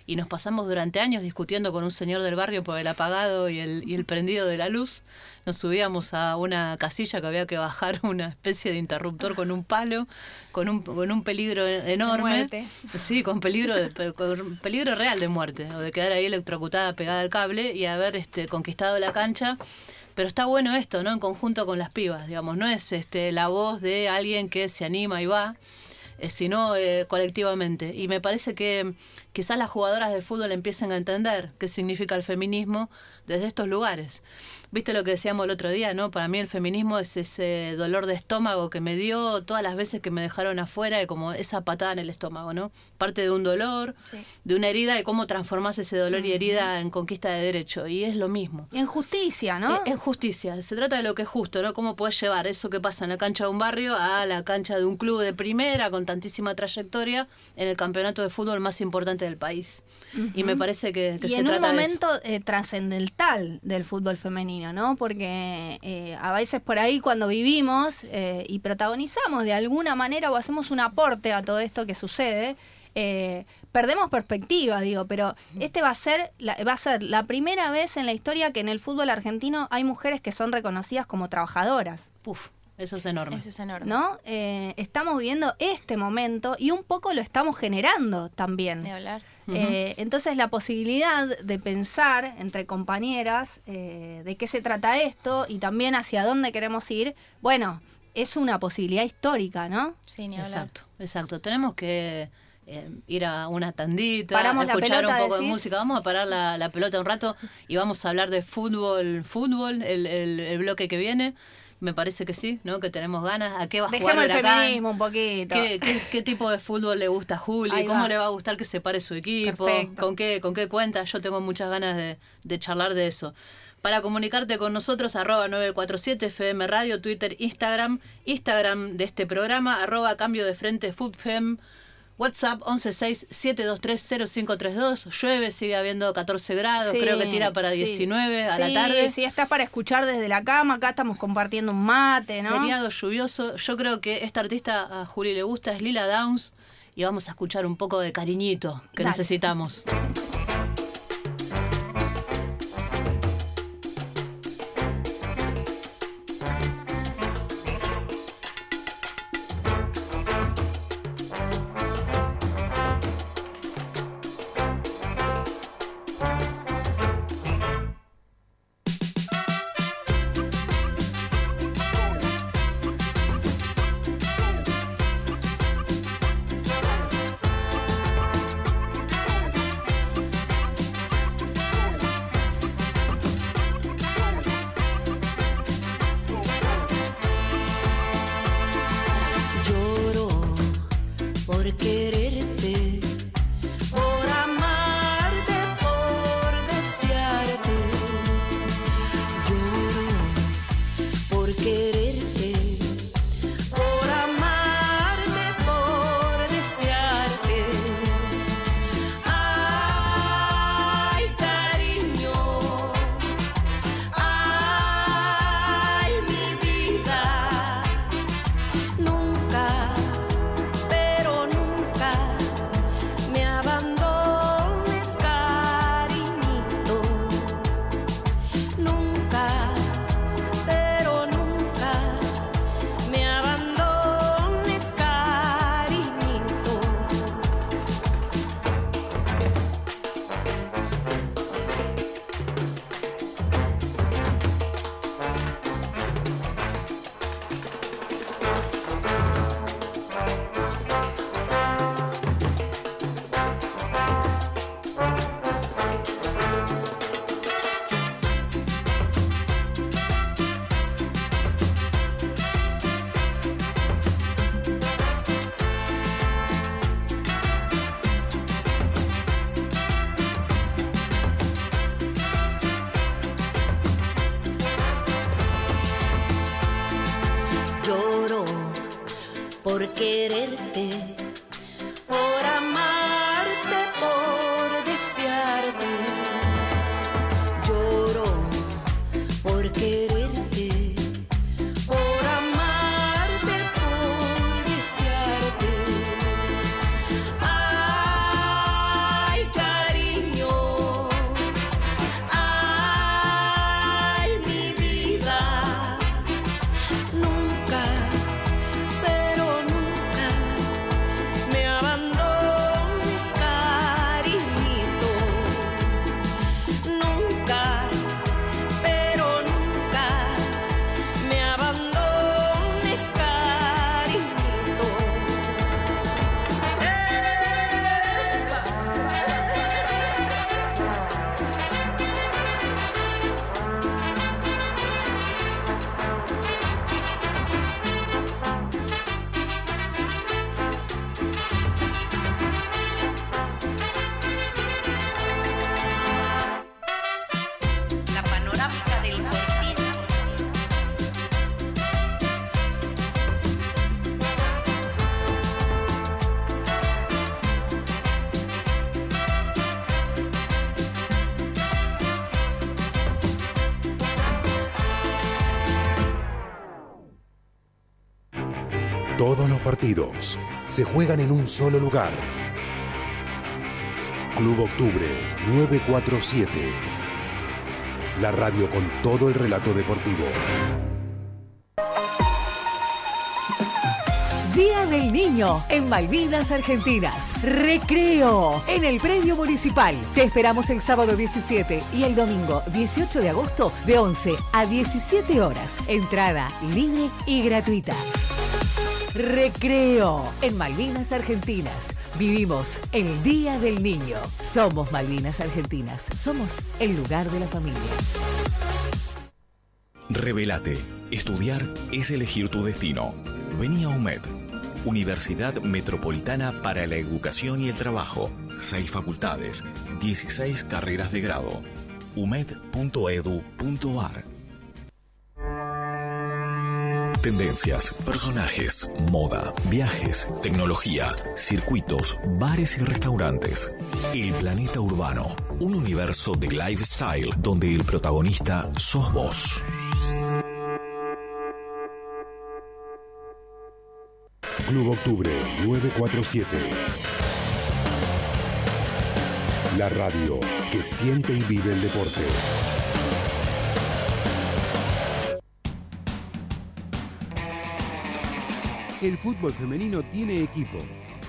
Y nos pasamos durante años discutiendo con un señor del barrio por el apagado y el, y el prendido de la luz. Nos subíamos a una casilla que había que bajar una especie de interruptor con un palo, con un, con un peligro enorme. muerte. Sí, con peligro, de- con peligro real de muerte, o de quedar ahí electrocutada pegada al cable y haber este, conquistado la cancha. Pero está bueno esto, ¿no? En conjunto con las pibas, digamos, no es este, la voz de alguien que se anima y va, sino eh, colectivamente. Y me parece que quizás las jugadoras de fútbol empiecen a entender qué significa el feminismo desde estos lugares. Viste lo que decíamos el otro día, ¿no? Para mí el feminismo es ese dolor de estómago que me dio todas las veces que me dejaron afuera y como esa patada en el estómago, ¿no? Parte de un dolor, Sí. de una herida y cómo transformás ese dolor y herida en conquista de derecho. Y es lo mismo. En justicia, ¿no? Eh, Es justicia, se trata de lo que es justo, ¿no? Cómo puedes llevar eso que pasa en la cancha de un barrio a la cancha de un club de primera con tantísima trayectoria en el campeonato de fútbol más importante del país. Y me parece que, que y se en un trata de eso. momento eh, trascendental del fútbol femenino, ¿no? Porque eh, a veces por ahí cuando vivimos eh, y protagonizamos de alguna manera o hacemos un aporte a todo esto que sucede, eh, perdemos perspectiva, digo, pero este va a ser la, va a ser la primera vez en la historia que en el fútbol argentino hay mujeres que son reconocidas como trabajadoras. Puf, eso es enorme. Eso es enorme. ¿No? Eh, estamos viviendo este momento y un poco lo estamos generando también. De hablar. Eh, entonces la posibilidad de pensar entre compañeras eh, de qué se trata esto y también hacia dónde queremos ir, bueno, es una posibilidad histórica, ¿no? Sí, ni hablar. Exacto, exacto. Tenemos que eh, ir a una tandita, Paramos la escuchar pelota, un poco de música. Vamos a parar la, la pelota un rato y vamos a hablar de fútbol, fútbol, el, el- el bloque que viene. Me parece que sí, ¿no? Que tenemos ganas. ¿A qué va a jugar Dejemos el feminismo un poquito. ¿Qué, qué, qué tipo de fútbol le gusta a Juli? Ahí ¿Cómo va. le va a gustar que se pare su equipo? Perfecto. ¿Con qué, ¿Con qué cuenta? Yo tengo muchas ganas de, de charlar de eso. Para comunicarte con nosotros, arroba 947 FM Radio, Twitter, Instagram, Instagram de este programa, arroba cambio de frente FoodFem, WhatsApp 116-723-0532. Llueve, sigue habiendo 14 grados, Sí, creo que tira para sí. 19 a la tarde. Sí, estás para escuchar desde la cama, acá estamos compartiendo un mate, ¿no? Feriado lluvioso. Yo creo que esta artista a Juli le gusta, es Lila Downs. Y vamos a escuchar un poco de cariñito que Dale. necesitamos. Todos los partidos se juegan en un solo lugar. Club Octubre 947. La radio con todo el relato deportivo. Día del Niño en Malvinas Argentinas. Recreo en el predio municipal. Te esperamos el sábado 17 y el domingo 18 de agosto de 11 a 17 horas. Entrada libre y gratuita. Recreo en Malvinas Argentinas. Vivimos el Día del Niño. Somos Malvinas Argentinas. Somos el lugar de la familia. Revelate. Estudiar es elegir tu destino. Vení a UMED, Universidad Metropolitana para la Educación y el Trabajo. Seis facultades, 16 carreras de grado. umed.edu.ar Tendencias, personajes, moda, viajes, tecnología, circuitos, bares y restaurantes. El planeta urbano, un universo de lifestyle donde el protagonista sos vos. Club Octubre 947. La radio que siente y vive el deporte. El fútbol femenino tiene equipo.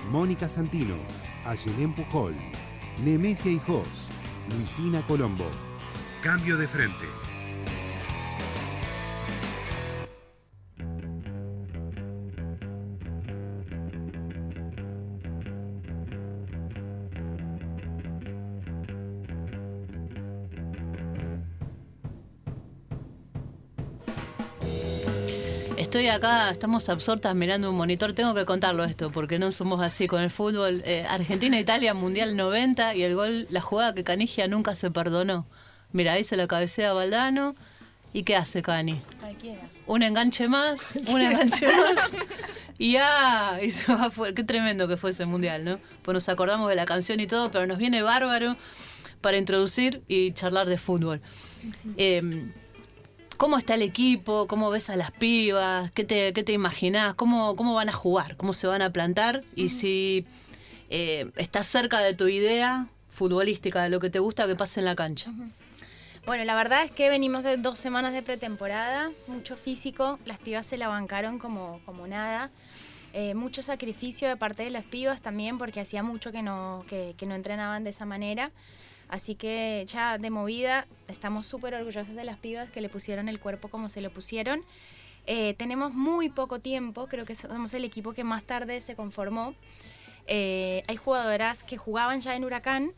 Mónica Santino, Ayelén Pujol, Nemesia Hijos, Luisina Colombo. Cambio de frente. Estoy acá, estamos absortas mirando un monitor. Tengo que contarlo esto, porque no somos así con el fútbol. Eh, Argentina-Italia, Mundial 90, y el gol, la jugada que Canigia nunca se perdonó. Mira, ahí se la cabecea a Valdano. ¿Y qué hace Cani? Cualquiera. Un enganche más, un enganche más. Y ya, y se va fuera. Qué tremendo que fue ese mundial, ¿no? Pues nos acordamos de la canción y todo, pero nos viene bárbaro para introducir y charlar de fútbol. Eh, ¿Cómo está el equipo? ¿Cómo ves a las pibas? ¿Qué te, qué te imaginás? ¿Cómo, ¿Cómo van a jugar? ¿Cómo se van a plantar? Y si eh, estás cerca de tu idea futbolística, de lo que te gusta que pase en la cancha. Bueno, la verdad es que venimos de dos semanas de pretemporada, mucho físico, las pibas se la bancaron como, como nada. Eh, mucho sacrificio de parte de las pibas también porque hacía mucho que no, que, que no entrenaban de esa manera. Así que ya de movida estamos súper orgullosas de las pibas que le pusieron el cuerpo como se lo pusieron. Eh, tenemos muy poco tiempo, creo que somos el equipo que más tarde se conformó. Eh, hay jugadoras que jugaban ya en Huracán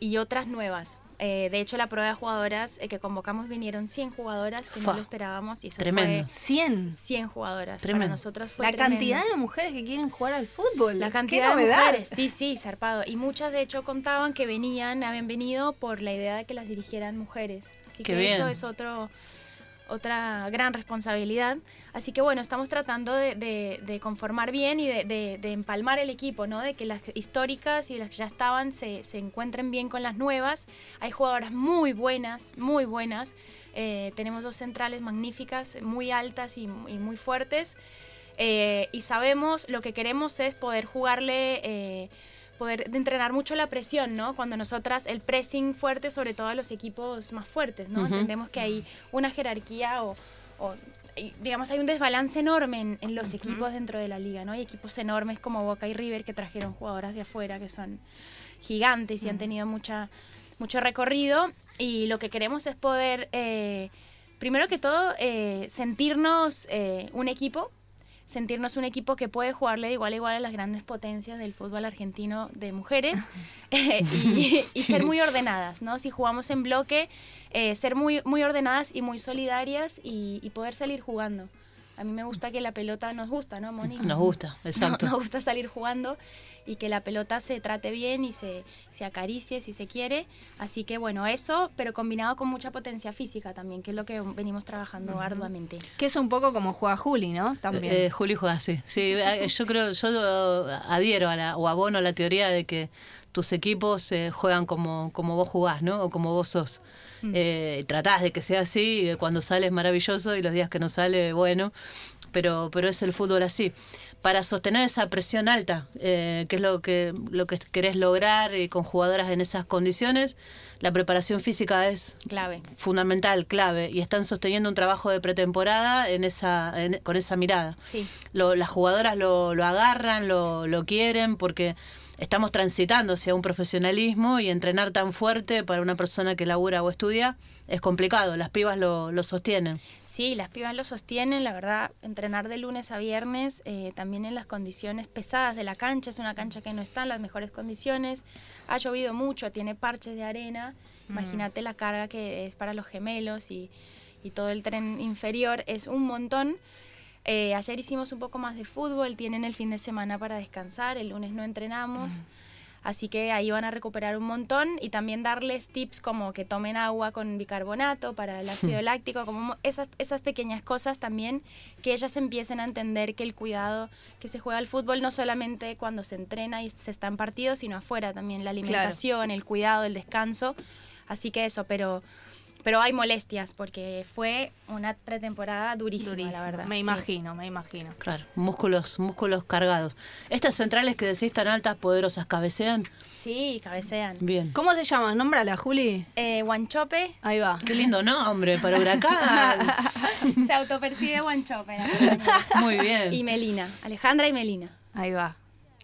y otras nuevas. Eh, de hecho, la prueba de jugadoras eh, que convocamos vinieron 100 jugadoras que no lo esperábamos y eso Tremendo. fue 100. 100 jugadoras. Tremendo. Para nosotras fue La tremendo. cantidad de mujeres que quieren jugar al fútbol. La Qué cantidad de mujeres, sí, sí, zarpado. Y muchas de hecho contaban que venían, habían venido por la idea de que las dirigieran mujeres. Así Qué que bien. eso es otro otra gran responsabilidad. Así que bueno, estamos tratando de, conformar bien y de, empalmar el equipo, ¿no? De que las históricas y las que ya estaban se, encuentren bien con las nuevas. Hay jugadoras muy buenas, muy buenas. Eh, tenemos dos centrales magníficas, muy altas y, y muy fuertes. Eh, y sabemos, lo que queremos es poder jugarle, eh, poder de entrenar mucho la presión, ¿no? Cuando nosotras, el pressing fuerte, sobre todo a los equipos más fuertes, ¿no? Entendemos que hay una jerarquía o, o, digamos, hay un desbalance enorme en, en los equipos dentro de la liga, ¿no? Hay equipos enormes como Boca y River que trajeron jugadoras de afuera que son gigantes y han tenido mucha, mucho recorrido. Y lo que queremos es poder, eh, primero que todo, eh, sentirnos eh, un equipo, sentirnos un equipo que puede jugarle de igual a igual a las grandes potencias del fútbol argentino de mujeres eh, y, y ser muy ordenadas, ¿no? Si jugamos en bloque, eh, ser muy, muy ordenadas y muy solidarias y, y poder salir jugando. A mí me gusta que la pelota nos gusta, ¿no, Moni? Nos gusta, exacto. No, nos gusta salir jugando y que la pelota se trate bien y se, se acaricie si se quiere. Así que bueno, eso, pero combinado con mucha potencia física también, que es lo que venimos trabajando arduamente. Que es un poco como juega Juli, ¿no? También. Eh, Juli juega así. Sí, eh, yo creo, yo adhiero a la, o abono a la teoría de que tus equipos eh, juegan como, como vos jugás, ¿no? O como vos sos. Eh, tratás de que sea así, y cuando sale es maravilloso y los días que no sale, bueno, pero, pero es el fútbol así. Para sostener esa presión alta, eh, que es lo que, lo que querés lograr y con jugadoras en esas condiciones, la preparación física es Clave. fundamental, clave, y están sosteniendo un trabajo de pretemporada en esa, en- con esa mirada. Sí. Lo- las jugadoras lo, lo agarran, lo, lo quieren, porque estamos transitando hacia un profesionalismo y entrenar tan fuerte para una persona que labura o estudia es complicado. Las pibas lo, lo sostienen. Sí, las pibas lo sostienen, la verdad, entrenar de lunes a viernes, eh, también en las condiciones pesadas de la cancha, es una cancha que no está en las mejores condiciones, ha llovido mucho, tiene parches de arena, imagínate la carga que es para los gemelos y, y todo el tren inferior, es un montón. Eh, ayer hicimos un poco más de fútbol, tienen el fin de semana para descansar, el lunes no entrenamos. Así que ahí van a recuperar un montón y también darles tips como que tomen agua con bicarbonato para el ácido láctico, como mo- esas, esas pequeñas cosas también que ellas empiecen a entender que el cuidado que se juega al fútbol no solamente cuando se entrena y se está en partido, sino afuera también, la alimentación, el cuidado, el descanso. Así que eso, pero, pero hay molestias porque fue una pretemporada durísima, Durísimo. la verdad. Me sí. imagino, me imagino. Claro, músculos, músculos cargados. Estas centrales que decís tan altas, poderosas, cabecean. Sí, cabecean. Bien. ¿Cómo se llama? Nómbrala, Juli. Eh, Guanchope Ahí va. Qué lindo nombre para Huracán. se autopercibe Guanchope. Muy bien. Y Melina, Alejandra y Melina. Ahí va.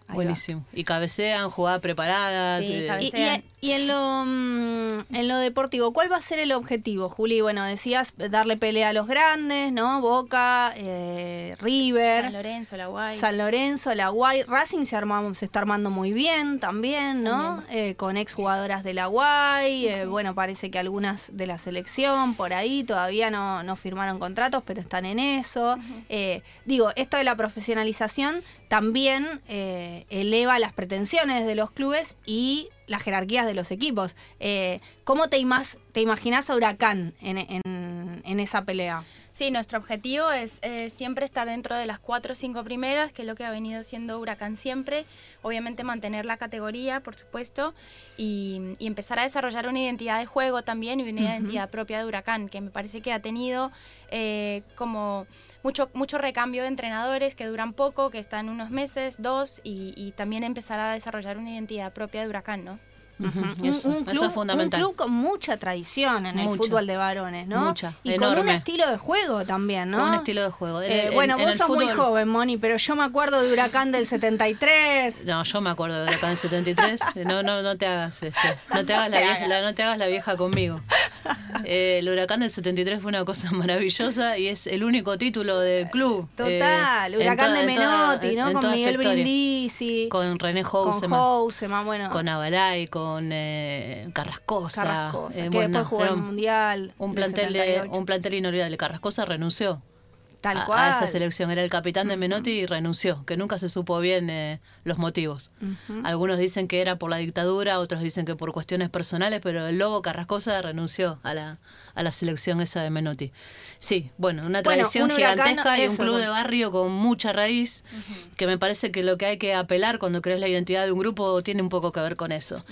Ahí Buenísimo. Y cabecean, jugada preparada. Sí, eh, va. Y, y cabecean. Y en lo, mm, en lo deportivo, ¿cuál va a ser el objetivo, Juli? Bueno, decías darle pelea a los grandes, ¿no? Boca, eh, River. San Lorenzo, la Guay. San Lorenzo, la Guay. Racing se, está armando muy bien también, ¿no? Eh, con exjugadoras de la Guay. eh, bueno, parece que algunas de la selección por ahí todavía no, no firmaron contratos, pero están en eso. Digo, esto de la profesionalización también eleva las pretensiones de los clubes y las jerarquías de los equipos. Eh, ¿Cómo te, te imaginas a Huracán en esa pelea? Sí, nuestro objetivo es eh, siempre estar dentro de las cuatro o cinco primeras, que es lo que ha venido siendo Huracán siempre. Obviamente mantener la categoría, por supuesto, y, y empezar a desarrollar una identidad de juego también y una identidad propia de Huracán, que me parece que ha tenido eh, como mucho, mucho recambio de entrenadores que duran poco, que están unos meses, dos, y, y también empezar a desarrollar una identidad propia de Huracán, ¿no? Un- un, eso club, es fundamental. un club con mucha tradición en el fútbol de varones, ¿no? Mucha, y con un estilo de juego también, ¿no? Con un estilo de juego. Eh, en- bueno, en vos sos muy joven, Moni, pero yo me acuerdo de Huracán del 73. No, yo me acuerdo de acá en 73. No, no, no te hagas este, no te hagas la vieja, la- no te hagas la vieja conmigo. Eh, el huracán del 73 fue una cosa maravillosa y es el único título del club. eh, Total, Huracán de toda- Menotti, en- ¿no? con Miguel. Brindisi. Con René con Houseman. Houseman, bueno. Con Abalay, con eh, Carrascosa. Carrascosa, eh, que bueno, después jugó el un- Mundial. Un plantel, de- 78. un plantel inolvidable. Carrascosa renunció. Tal a, cual. a esa selección. Era el capitán de Menotti y renunció, que nunca se supo bien eh, los motivos. Algunos dicen que era por la dictadura, otros dicen que por cuestiones personales, pero el Lobo Carrascosa renunció a la, a la selección esa de Menotti. Sí, bueno, una Bueno, tradición un gigantesca y un club de barrio con mucha raíz, que me parece que lo que hay que apelar cuando crees la identidad de un grupo tiene un poco que ver con eso.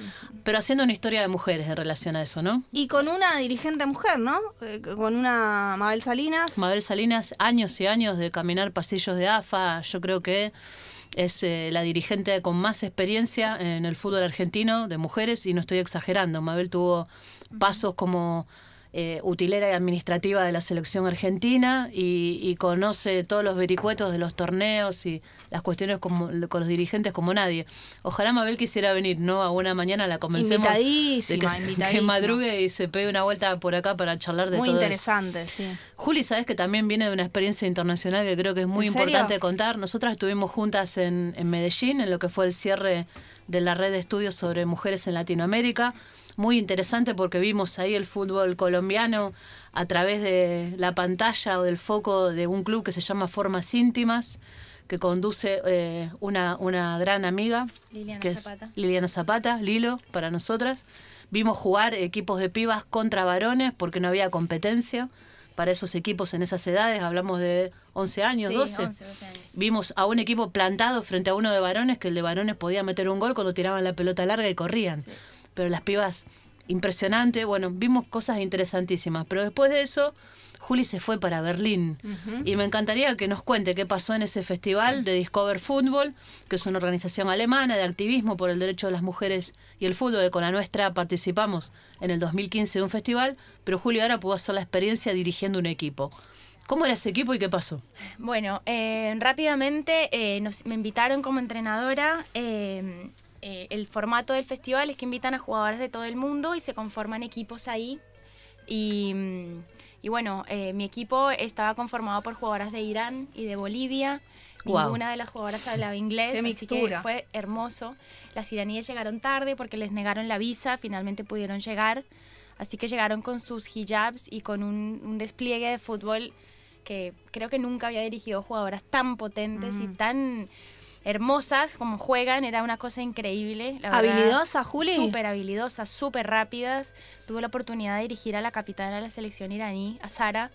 Pero haciendo una historia de mujeres en relación a eso, ¿no? Y con una dirigente mujer, ¿no? Eh, con una Mabel Salinas. Mabel Salinas, años y años de caminar pasillos de AFA, yo creo que es eh, la dirigente con más experiencia en el fútbol argentino de mujeres y no estoy exagerando. Mabel tuvo pasos como eh, utilera y administrativa de la selección argentina y, y conoce todos los vericuetos de los torneos y las cuestiones como, con los dirigentes como nadie. Ojalá Mabel quisiera venir, ¿no? A una mañana la convencemos de que, Invitadísima, se- que invitadísima. madrugue y se pegue una vuelta por acá para charlar de Muy todo eso. interesante, sí. Juli, sabes que también viene de una experiencia internacional que creo que es muy importante contar. Nosotras estuvimos juntas en, en Medellín, en lo que fue el cierre de la red de estudios sobre mujeres en Latinoamérica. Muy interesante porque vimos ahí el fútbol colombiano a través de la pantalla o del foco de un club que se llama Formas Íntimas, que conduce eh, una, una gran amiga, Liliana que Zapata. es Liliana Zapata, Lilo, para nosotras. Vimos jugar equipos de pibas contra varones porque no había competencia para esos equipos en esas edades. Hablamos de 11 años, Sí, 12. 11, 12 años. Vimos a un equipo plantado frente a uno de varones, que el de varones podía meter un gol cuando tiraban la pelota larga y corrían. Pero las pibas, impresionante. Bueno, vimos cosas interesantísimas. Pero después de eso, Juli se fue para Berlín. Y me encantaría que nos cuente qué pasó en ese festival de Discover Football, que es una organización alemana de activismo por el derecho de las mujeres y el fútbol, que con la nuestra participamos en el 2015 de un festival. Pero Juli ahora pudo hacer la experiencia dirigiendo un equipo. ¿Cómo era ese equipo y qué pasó? Bueno, eh, rápidamente eh, nos, me invitaron como entrenadora. eh, eh, el formato del festival es que invitan a jugadoras de todo el mundo y se conforman equipos ahí. Y, mm, y bueno, eh, mi equipo estaba conformado por jugadoras de Irán y de Bolivia. Ninguna de las jugadoras hablaba inglés, Qué así que fue hermoso. Las iraníes llegaron tarde porque les negaron la visa, finalmente pudieron llegar. Así que llegaron con sus hijabs y con un, un despliegue de fútbol que creo que nunca había dirigido jugadoras tan potentes y tan hermosas como juegan. Era una cosa increíble. la verdad. ¿Habilidosa, Juli? Súper habilidosas, súper rápidas. Tuve la oportunidad de dirigir a la capitana de la selección iraní, a Sara,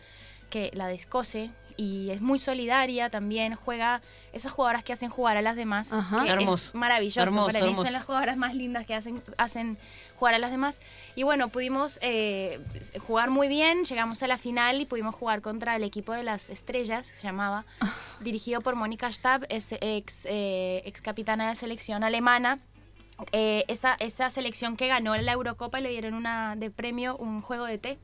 que la descose y es muy solidaria también. Juega esas jugadoras que hacen jugar a las demás. Ajá. que Hermoso. Es maravilloso. Hermoso, Para mí hermoso. son las jugadoras más lindas que hacen, hacen jugar a las demás. Y bueno, pudimos eh, jugar muy bien, llegamos a la final y pudimos jugar contra el equipo de las estrellas, se llamaba, dirigido por Mónica Stab, ex, eh, ex capitana de selección alemana. Eh, esa, esa selección que ganó la Eurocopa le dieron una de premio un juego de té.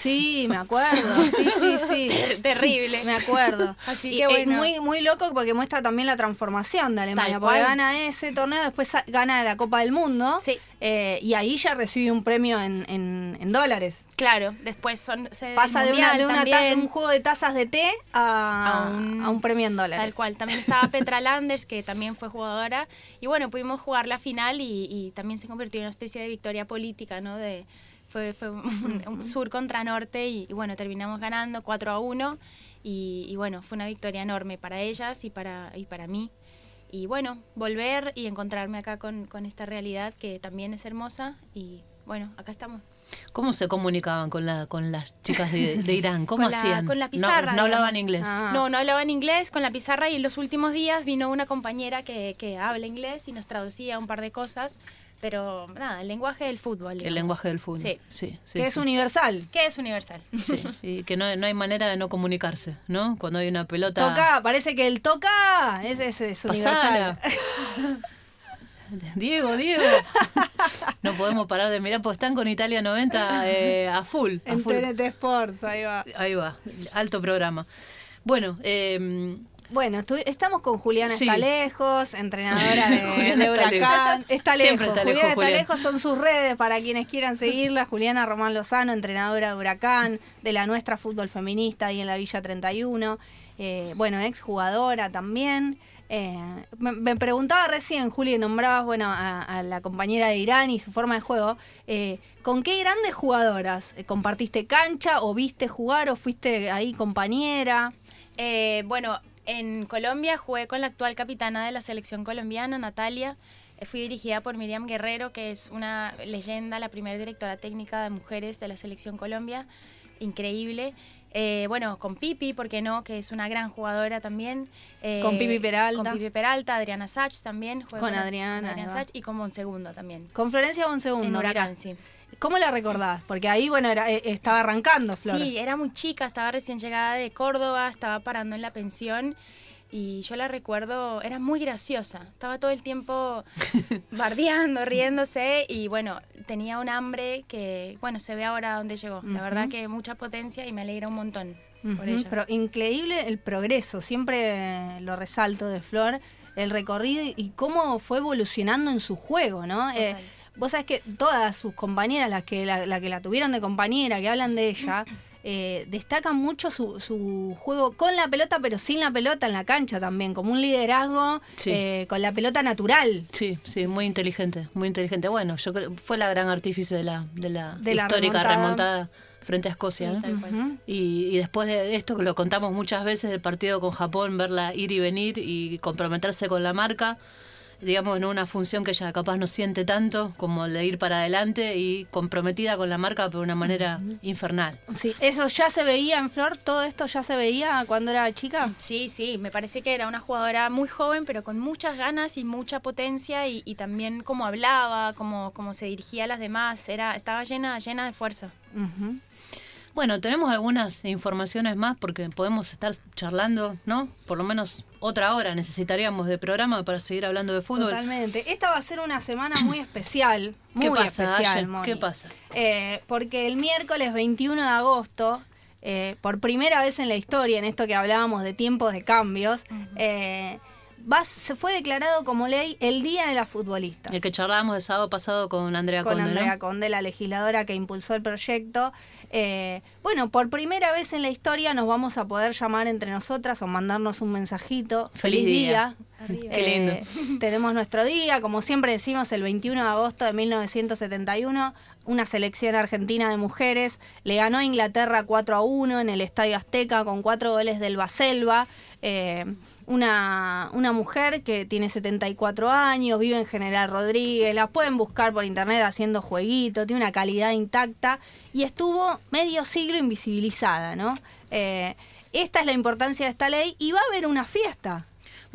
Sí, me acuerdo. Sí, sí, sí. Terrible. Me acuerdo. Así Y, que bueno. muy, muy loco porque muestra también la transformación de Alemania. Tal Porque cual. gana ese torneo, después gana la Copa del Mundo. Sí. eh, y ahí ya recibe un premio en, en- en dólares. Claro, después son se- Pasa de, una, de una taza- un juego de tazas de té a, A un- a un premio en dólares. Tal cual. También estaba Petra Landers, que también fue jugadora. Y bueno, pudimos jugar la final y, y también se convirtió en una especie de victoria política, ¿no? De, fue fue un, un sur contra norte y, y bueno, terminamos ganando 4 a 1. Y, y bueno, fue una victoria enorme para ellas y para, y para mí. Y bueno, volver y encontrarme acá con, con esta realidad que también es hermosa. Y bueno, acá estamos. ¿Cómo se comunicaban con, la, con las chicas de, de Irán? ¿Cómo Con la- hacían? con la No- pizarra, No, hablaban digamos. inglés. Ah. No, no hablaban inglés con la pizarra y en los últimos días vino una compañera que, que habla inglés y nos traducía un par de cosas, pero nada, el lenguaje del fútbol. El digamos. lenguaje del fútbol. Sí. sí, sí, que es sí. universal. Que es universal. Sí, y que no, no hay manera de no comunicarse, ¿no? Cuando hay una pelota. Toca, parece que el toca es, es, es Pasala. universal. Diego, Diego. No podemos parar de mirar porque están con Italia 90 eh, a full. a En full. TNT Sports, ahí va. Ahí va, alto programa. Bueno, eh, Bueno, estu- estamos con Juliana Sí. Estalejos, entrenadora de, Juliana de Huracán. Estalejos. Siempre Estalejos, Juliana Julián. Estalejos son sus redes para quienes quieran seguirla. Juliana Román Lozano, entrenadora de Huracán, de la nuestra fútbol feminista ahí en la Villa 31. Eh, bueno, ex jugadora también. Eh, me, me preguntaba recién, Juli, nombrabas bueno, a, a la compañera de Irán y su forma de juego. Eh, ¿Con qué grandes jugadoras eh, compartiste cancha o viste jugar o fuiste ahí compañera? Eh, bueno, en Colombia jugué con la actual capitana de la selección colombiana, Natalia. Eh, Fui dirigida por Miriam Guerrero, que es una leyenda, la primera directora técnica de mujeres de la selección Colombia. Increíble. Eh, bueno, con Pipi, ¿por qué no? Que es una gran jugadora también. Eh, Con Pipi Peralta. Con Pipi Peralta, Adriana Sach también. Con Adriana, con va. Sach y con Bonsegundo también. Con Florencia Bonsegundo. en Huracán, sí. ¿Cómo la recordás? Porque ahí, bueno, era- eh, estaba arrancando Flor. Sí, era muy chica, estaba recién llegada de Córdoba, estaba parando en la pensión y yo la recuerdo, era muy graciosa, estaba todo el tiempo bardeando, riéndose y bueno, tenía un hambre que, bueno, se ve ahora dónde llegó. La verdad que mucha potencia y me alegra un montón por ella. Pero increíble el progreso, siempre lo resalto de Flor, el recorrido y cómo fue evolucionando en su juego, ¿no? Eh. Vos sabés que todas sus compañeras, las que la, la que la tuvieron de compañera, que hablan de ella, eh, destacan mucho su, su juego con la pelota, pero sin la pelota en la cancha también, como un liderazgo Sí. eh, con la pelota natural. sí, sí, muy inteligente, muy inteligente. Bueno, yo creo fue la gran artífice de la, de la, De la histórica remontada. remontada. frente a Escocia. Sí, ¿no? Y, y después de esto, que lo contamos muchas veces, el partido con Japón, verla ir y venir y comprometerse con la marca, digamos, en una función que ella capaz no siente tanto, como el de ir para adelante y comprometida con la marca, pero de una manera infernal. Sí, eso ya se veía en Flor, todo esto ya se veía cuando era chica. Sí, sí, me parece que era una jugadora muy joven, pero con muchas ganas y mucha potencia y, y también cómo hablaba, cómo, cómo se dirigía a las demás, era, estaba llena, llena de fuerza. Bueno, tenemos algunas informaciones más porque podemos estar charlando, ¿no? Por lo menos otra hora necesitaríamos de programa para seguir hablando de fútbol. Totalmente. Esta va a ser una semana muy especial. ¿Qué Muy pasa, especial? Moni. ¿Qué pasa? Eh, porque el miércoles 21 de agosto, eh, por primera vez en la historia, en esto que hablábamos de tiempos de cambios, eh, va- se fue declarado como ley el Día de la Futbolista. El que charlábamos el sábado pasado con Andrea con Conde, ¿no? Andrea Conde, la legisladora que impulsó el proyecto. Eh, bueno, por primera vez en la historia nos vamos a poder llamar entre nosotras o mandarnos un mensajito. Feliz día. Qué Eh, tenemos nuestro día, como siempre decimos, el 21 de agosto de 1971, una selección argentina de mujeres le ganó a Inglaterra 4 a 1 en el Estadio Azteca con cuatro goles del Baselva. Eh, una, una mujer que tiene 74 años, vive en General Rodríguez, la pueden buscar por internet haciendo jueguitos, tiene una calidad intacta y estuvo medio siglo invisibilizada, ¿no? Eh, esta es la importancia de esta ley y va a haber una fiesta.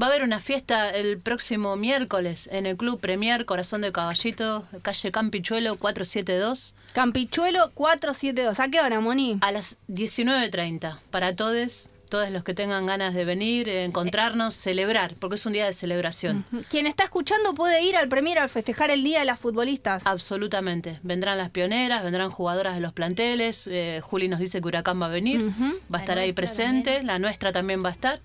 Va a haber una fiesta el próximo miércoles en el Club Premier Corazón del Caballito, calle Campichuelo 472, Campichuelo 472. ¿A qué hora, Moni? a las 19.30 para todos. Todos los que tengan ganas de venir, eh, encontrarnos, celebrar, porque es un día de celebración. Quien está escuchando puede ir al Premier al festejar el Día de las Futbolistas. Absolutamente. Vendrán las pioneras, vendrán jugadoras de los planteles. eh, Juli nos dice que Huracán va a venir, va a estar ahí presente, también. la nuestra también va a estar.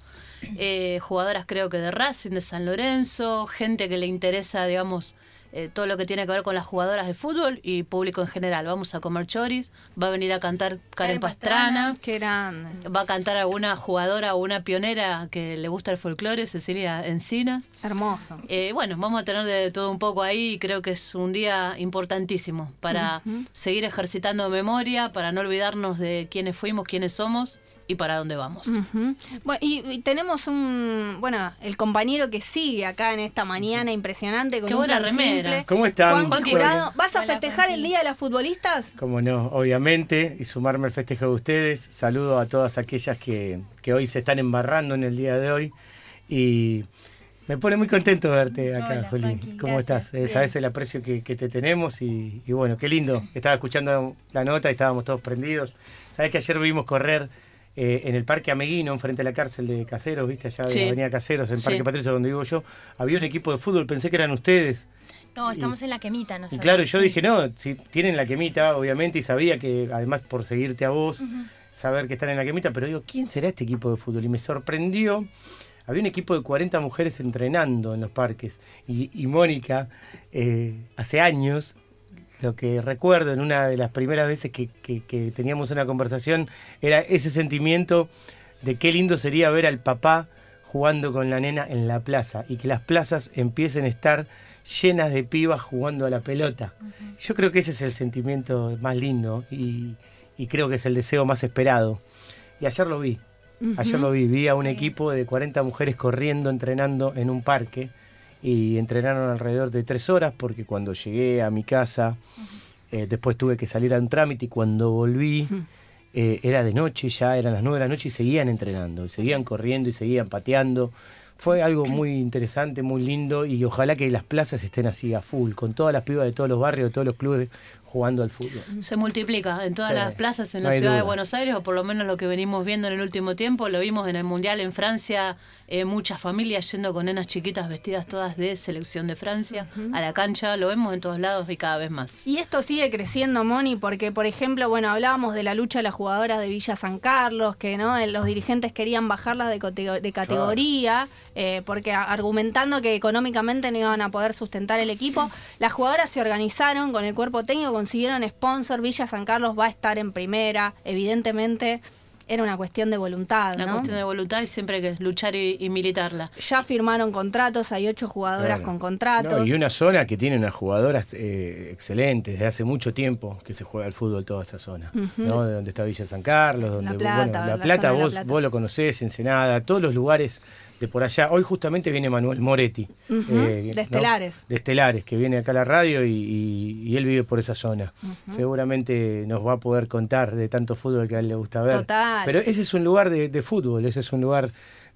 Eh, jugadoras creo que de Racing, de San Lorenzo, gente que le interesa, digamos, eh, todo lo que tiene que ver con las jugadoras de fútbol y público en general. Vamos a comer choris, va a venir a cantar Karen Karen Pastrana. Pastrana. Qué grande. Va a cantar alguna jugadora o una pionera que le gusta el folclore, Cecilia Encinas. Hermoso. Eh, bueno, vamos a tener de todo un poco ahí y creo que es un día importantísimo para seguir ejercitando memoria, para no olvidarnos de quiénes fuimos, quiénes somos y para dónde vamos. Bueno, y, y tenemos un, bueno, el compañero que sigue acá en esta mañana impresionante con Qué un buena plan remera. simple. ¿Cómo están? Juan. Jurado, ¿vas a Hola, festejar el. Día de las Futbolistas? Como no, obviamente, y sumarme al festejo de ustedes. Saludo a todas aquellas que, que hoy se están embarrando en el día de hoy. Y me pone muy contento verte acá, Hola, Juli. ¿Cómo gracias. estás? Sabes el aprecio que, que te tenemos y, y bueno, qué lindo. Estaba escuchando la nota y estábamos todos prendidos. Sabes que ayer vimos correr eh, en el Parque Ameguino, enfrente de la cárcel de Caseros, ¿viste? Allá Sí. de Avenida Caseros, en Sí. Parque Patricio, donde vivo yo. Había un equipo de fútbol, pensé que eran ustedes. No, estamos en la quemita Y nosotros. claro, yo sí. dije, no, si tienen la quemita, obviamente, y sabía que además por seguirte a vos, saber que están en la quemita, pero digo, ¿quién será este equipo de fútbol? Y me sorprendió, había un equipo de 40 mujeres entrenando en los parques, y, y Mónica, eh, hace años, lo que recuerdo en una de las primeras veces que, que- que teníamos una conversación, era ese sentimiento de qué lindo sería ver al papá jugando con la nena en la plaza y que las plazas empiecen a estar llenas de pibas jugando a la pelota. Yo creo que ese es el sentimiento más lindo y, y creo que es el deseo más esperado. Y ayer lo vi. Ayer lo vi. Vi a un equipo de 40 mujeres corriendo, entrenando en un parque y entrenaron alrededor de tres horas porque cuando llegué a mi casa, eh, después tuve que salir a un trámite y cuando volví eh, era de noche, ya eran las nueve de la noche y seguían entrenando, y seguían corriendo y seguían pateando. Fue algo muy interesante, muy lindo y ojalá que las plazas estén así a full, con todas las pibas de todos los barrios, de todos los clubes jugando al fútbol. Se multiplica en todas Sí, las plazas en no la ciudad de. Buenos Aires, o por lo menos lo que venimos viendo en el último tiempo. Lo vimos en el Mundial en Francia, eh, muchas familias yendo con nenas chiquitas vestidas todas de selección de Francia a la cancha. Lo vemos en todos lados y cada vez más. Y esto sigue creciendo, Moni, porque, por ejemplo, bueno, hablábamos de la lucha de las jugadoras de Villa San Carlos, que no los dirigentes querían bajarlas de, de categoría, eh, porque argumentando que económicamente no iban a poder sustentar el equipo, las jugadoras se organizaron con el cuerpo técnico, consiguieron sponsor, Villa San Carlos va a estar en primera, evidentemente era una cuestión de voluntad, Una ¿no? cuestión de voluntad y siempre hay que luchar y, y militarla. Ya firmaron contratos, hay ocho jugadoras Claro. con contratos. No, y una zona que tiene unas jugadoras eh, excelentes, desde hace mucho tiempo que se juega el fútbol toda esa zona. ¿no? De donde está Villa San Carlos, donde La Plata, bueno, la Plata, de La vos, Plata. vos lo conocés, Ensenada, todos los lugares de por allá. Hoy justamente viene Manuel Moretti. Eh, de Estelares. De Estelares, que viene acá a la radio y, y- y él vive por esa zona. Seguramente nos va a poder contar de tanto fútbol que a él le gusta ver. Total. Pero ese es un lugar de, de fútbol, ese es un lugar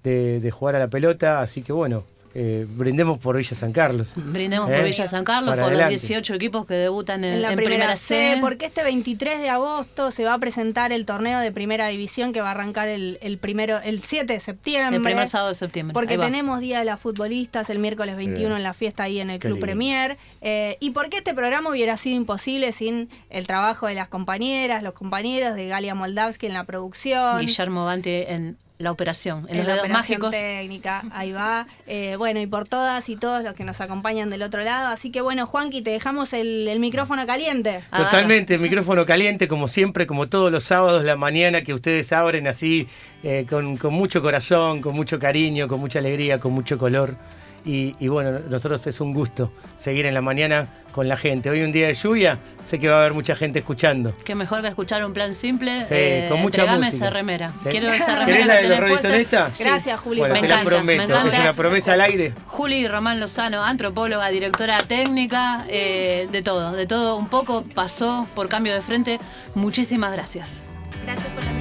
de, de jugar a la pelota, así que bueno, eh, brindemos por Villa San Carlos. Brindemos ¿Eh? por Villa San Carlos, Para por adelante. los 18 equipos que debutan en, en la en primera, C, C. porque este 23 de agosto se va a presentar el torneo de primera división que va a arrancar el, el primero el 7 de septiembre. El primer sábado de septiembre. Porque tenemos Día de las Futbolistas el miércoles 21 Bien. en la fiesta ahí en el Qué Club lindo. Premier. Eh, y porque este programa hubiera sido imposible sin el trabajo de las compañeras, los compañeros de Galia Moldavsky en la producción. Guillermo Banti en la operación, en, en los la dedos operación mágicos. técnica, ahí va. Eh, bueno, y por todas y todos los que nos acompañan del otro lado. Así que bueno, Juanqui, te dejamos el, el micrófono caliente. Agarra. Totalmente, micrófono caliente, como siempre, como todos los sábados, la mañana que ustedes abren así, eh, con, con mucho corazón, con mucho cariño, con mucha alegría, con mucho color. Y, y bueno, nosotros es un gusto seguir en la mañana con la gente. Hoy un día de lluvia, sé que va a haber mucha gente escuchando. Qué mejor que escuchar un plan simple. Sí, eh, con mucha entregame música. esa remera. ¿Sí? Quiero esa remera. ¿Querés que la de los? Sí. Gracias, Juli. Bueno, Me te la encanta, me prometo. encanta. Es una promesa al aire. Juli Román Lozano, antropóloga, directora técnica, eh, de todo, de todo un poco pasó por cambio de frente. Muchísimas gracias. Gracias por la